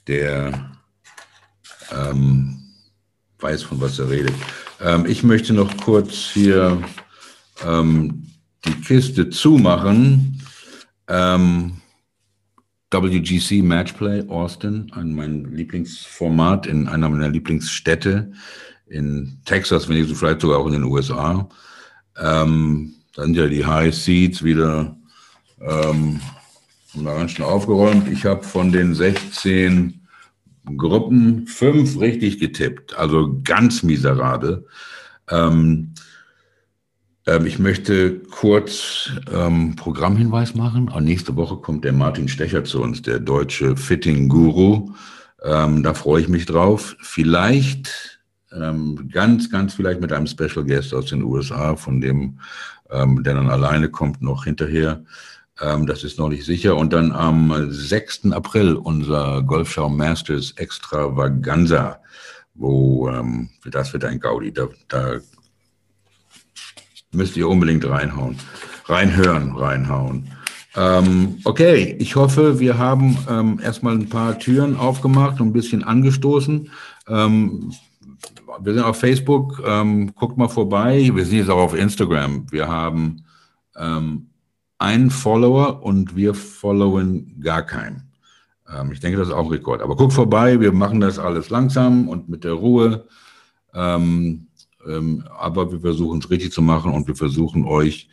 der ähm, weiß, von was er redet. Ähm, ich möchte noch kurz hier ähm, die Kiste zumachen. Ähm, WGC Matchplay Austin, ein mein Lieblingsformat in einer meiner Lieblingsstädte in Texas, wenn ich vielleicht sogar auch in den USA. Ähm, dann ja die High Seeds wieder ähm, ganz schön aufgeräumt. Ich habe von den 16 Gruppen fünf richtig getippt, also ganz miserabel. Ähm, ähm, ich möchte kurz ähm, Programmhinweis machen. Auch nächste Woche kommt der Martin Stecher zu uns, der deutsche Fitting-Guru. Ähm, da freue ich mich drauf. Vielleicht, ähm, ganz, ganz vielleicht mit einem Special Guest aus den USA, von dem, der dann alleine kommt, noch hinterher. Ähm, das ist noch nicht sicher. Und dann am 6. April unser Golfschau Masters Extravaganza, wo das wird ein Gaudi. Da, da Müsst ihr unbedingt reinhauen. Reinhören, reinhauen. Ähm, okay, ich hoffe, wir haben ähm, erstmal ein paar Türen aufgemacht und ein bisschen angestoßen. Ähm, wir sind auf Facebook, ähm, guckt mal vorbei. Wir sind jetzt auch auf Instagram. Wir haben ähm, einen Follower und wir followen gar keinen. Ähm, ich denke, das ist auch Rekord. Aber guckt vorbei, wir machen das alles langsam und mit der Ruhe. Ähm, ähm, aber wir versuchen es richtig zu machen und wir versuchen euch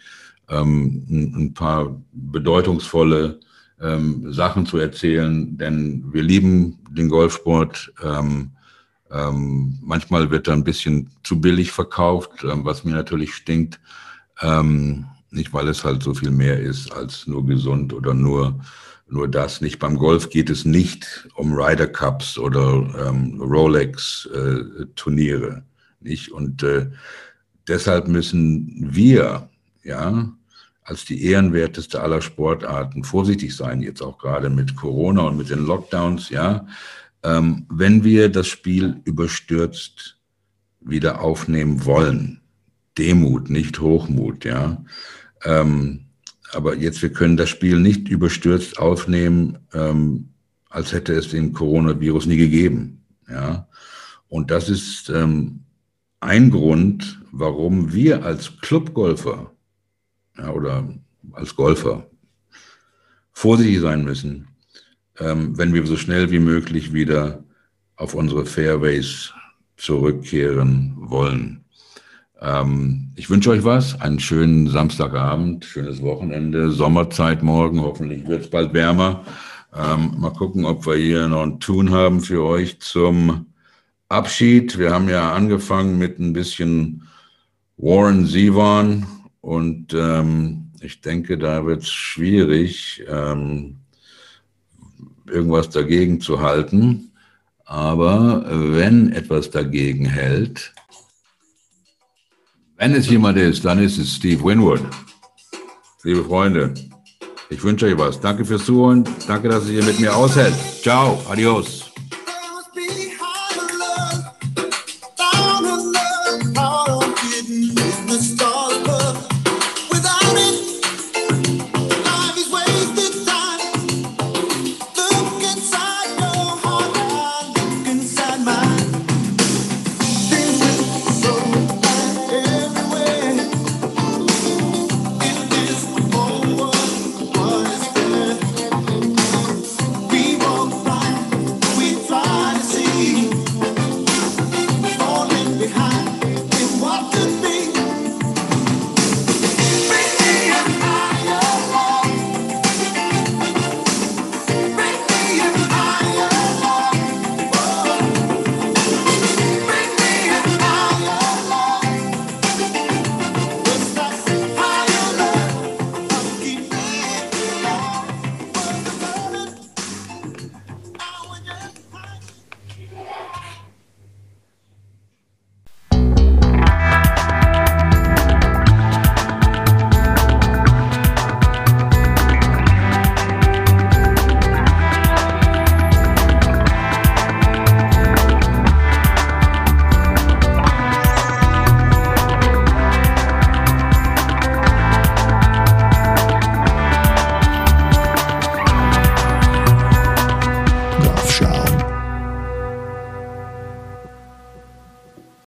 ähm, ein, ein, paar bedeutungsvolle ähm, Sachen zu erzählen, denn wir lieben den Golfsport. Ähm, ähm, manchmal wird er ein bisschen zu billig verkauft, ähm, was mir natürlich stinkt. Nicht, weil es halt so viel mehr ist als nur gesund oder nur nur das nicht. Beim Golf geht es nicht um Ryder Cups oder ähm, Rolex äh. Nicht? Und äh, deshalb müssen wir, ja, als die ehrenwerteste aller Sportarten vorsichtig sein, jetzt auch gerade mit Corona und mit den Lockdowns, ja, ähm, wenn wir das Spiel überstürzt wieder aufnehmen wollen. Demut, nicht Hochmut, ja. Ähm, aber jetzt, wir können das Spiel nicht überstürzt aufnehmen, ähm, als hätte es den Coronavirus nie gegeben, ja. Und das ist ähm, ein Grund, warum wir als Clubgolfer ja, oder als Golfer vorsichtig sein müssen, ähm, wenn wir so schnell wie möglich wieder auf unsere Fairways zurückkehren wollen. Ähm, ich wünsche euch was, einen schönen Samstagabend, schönes Wochenende, Sommerzeit morgen, hoffentlich wird es bald wärmer. Ähm, mal gucken, ob wir hier noch ein Tun haben für euch zum Abschied. Wir haben ja angefangen mit ein bisschen Warren Zevon und ähm, ich denke, da wird es schwierig, ähm, irgendwas dagegen zu halten. Aber wenn etwas dagegen hält, wenn es jemand ist, dann ist es Steve Winwood. Liebe Freunde, ich wünsche euch was. Danke fürs Zuhören. Danke, dass ihr mit mir aushält. Ciao. Adios.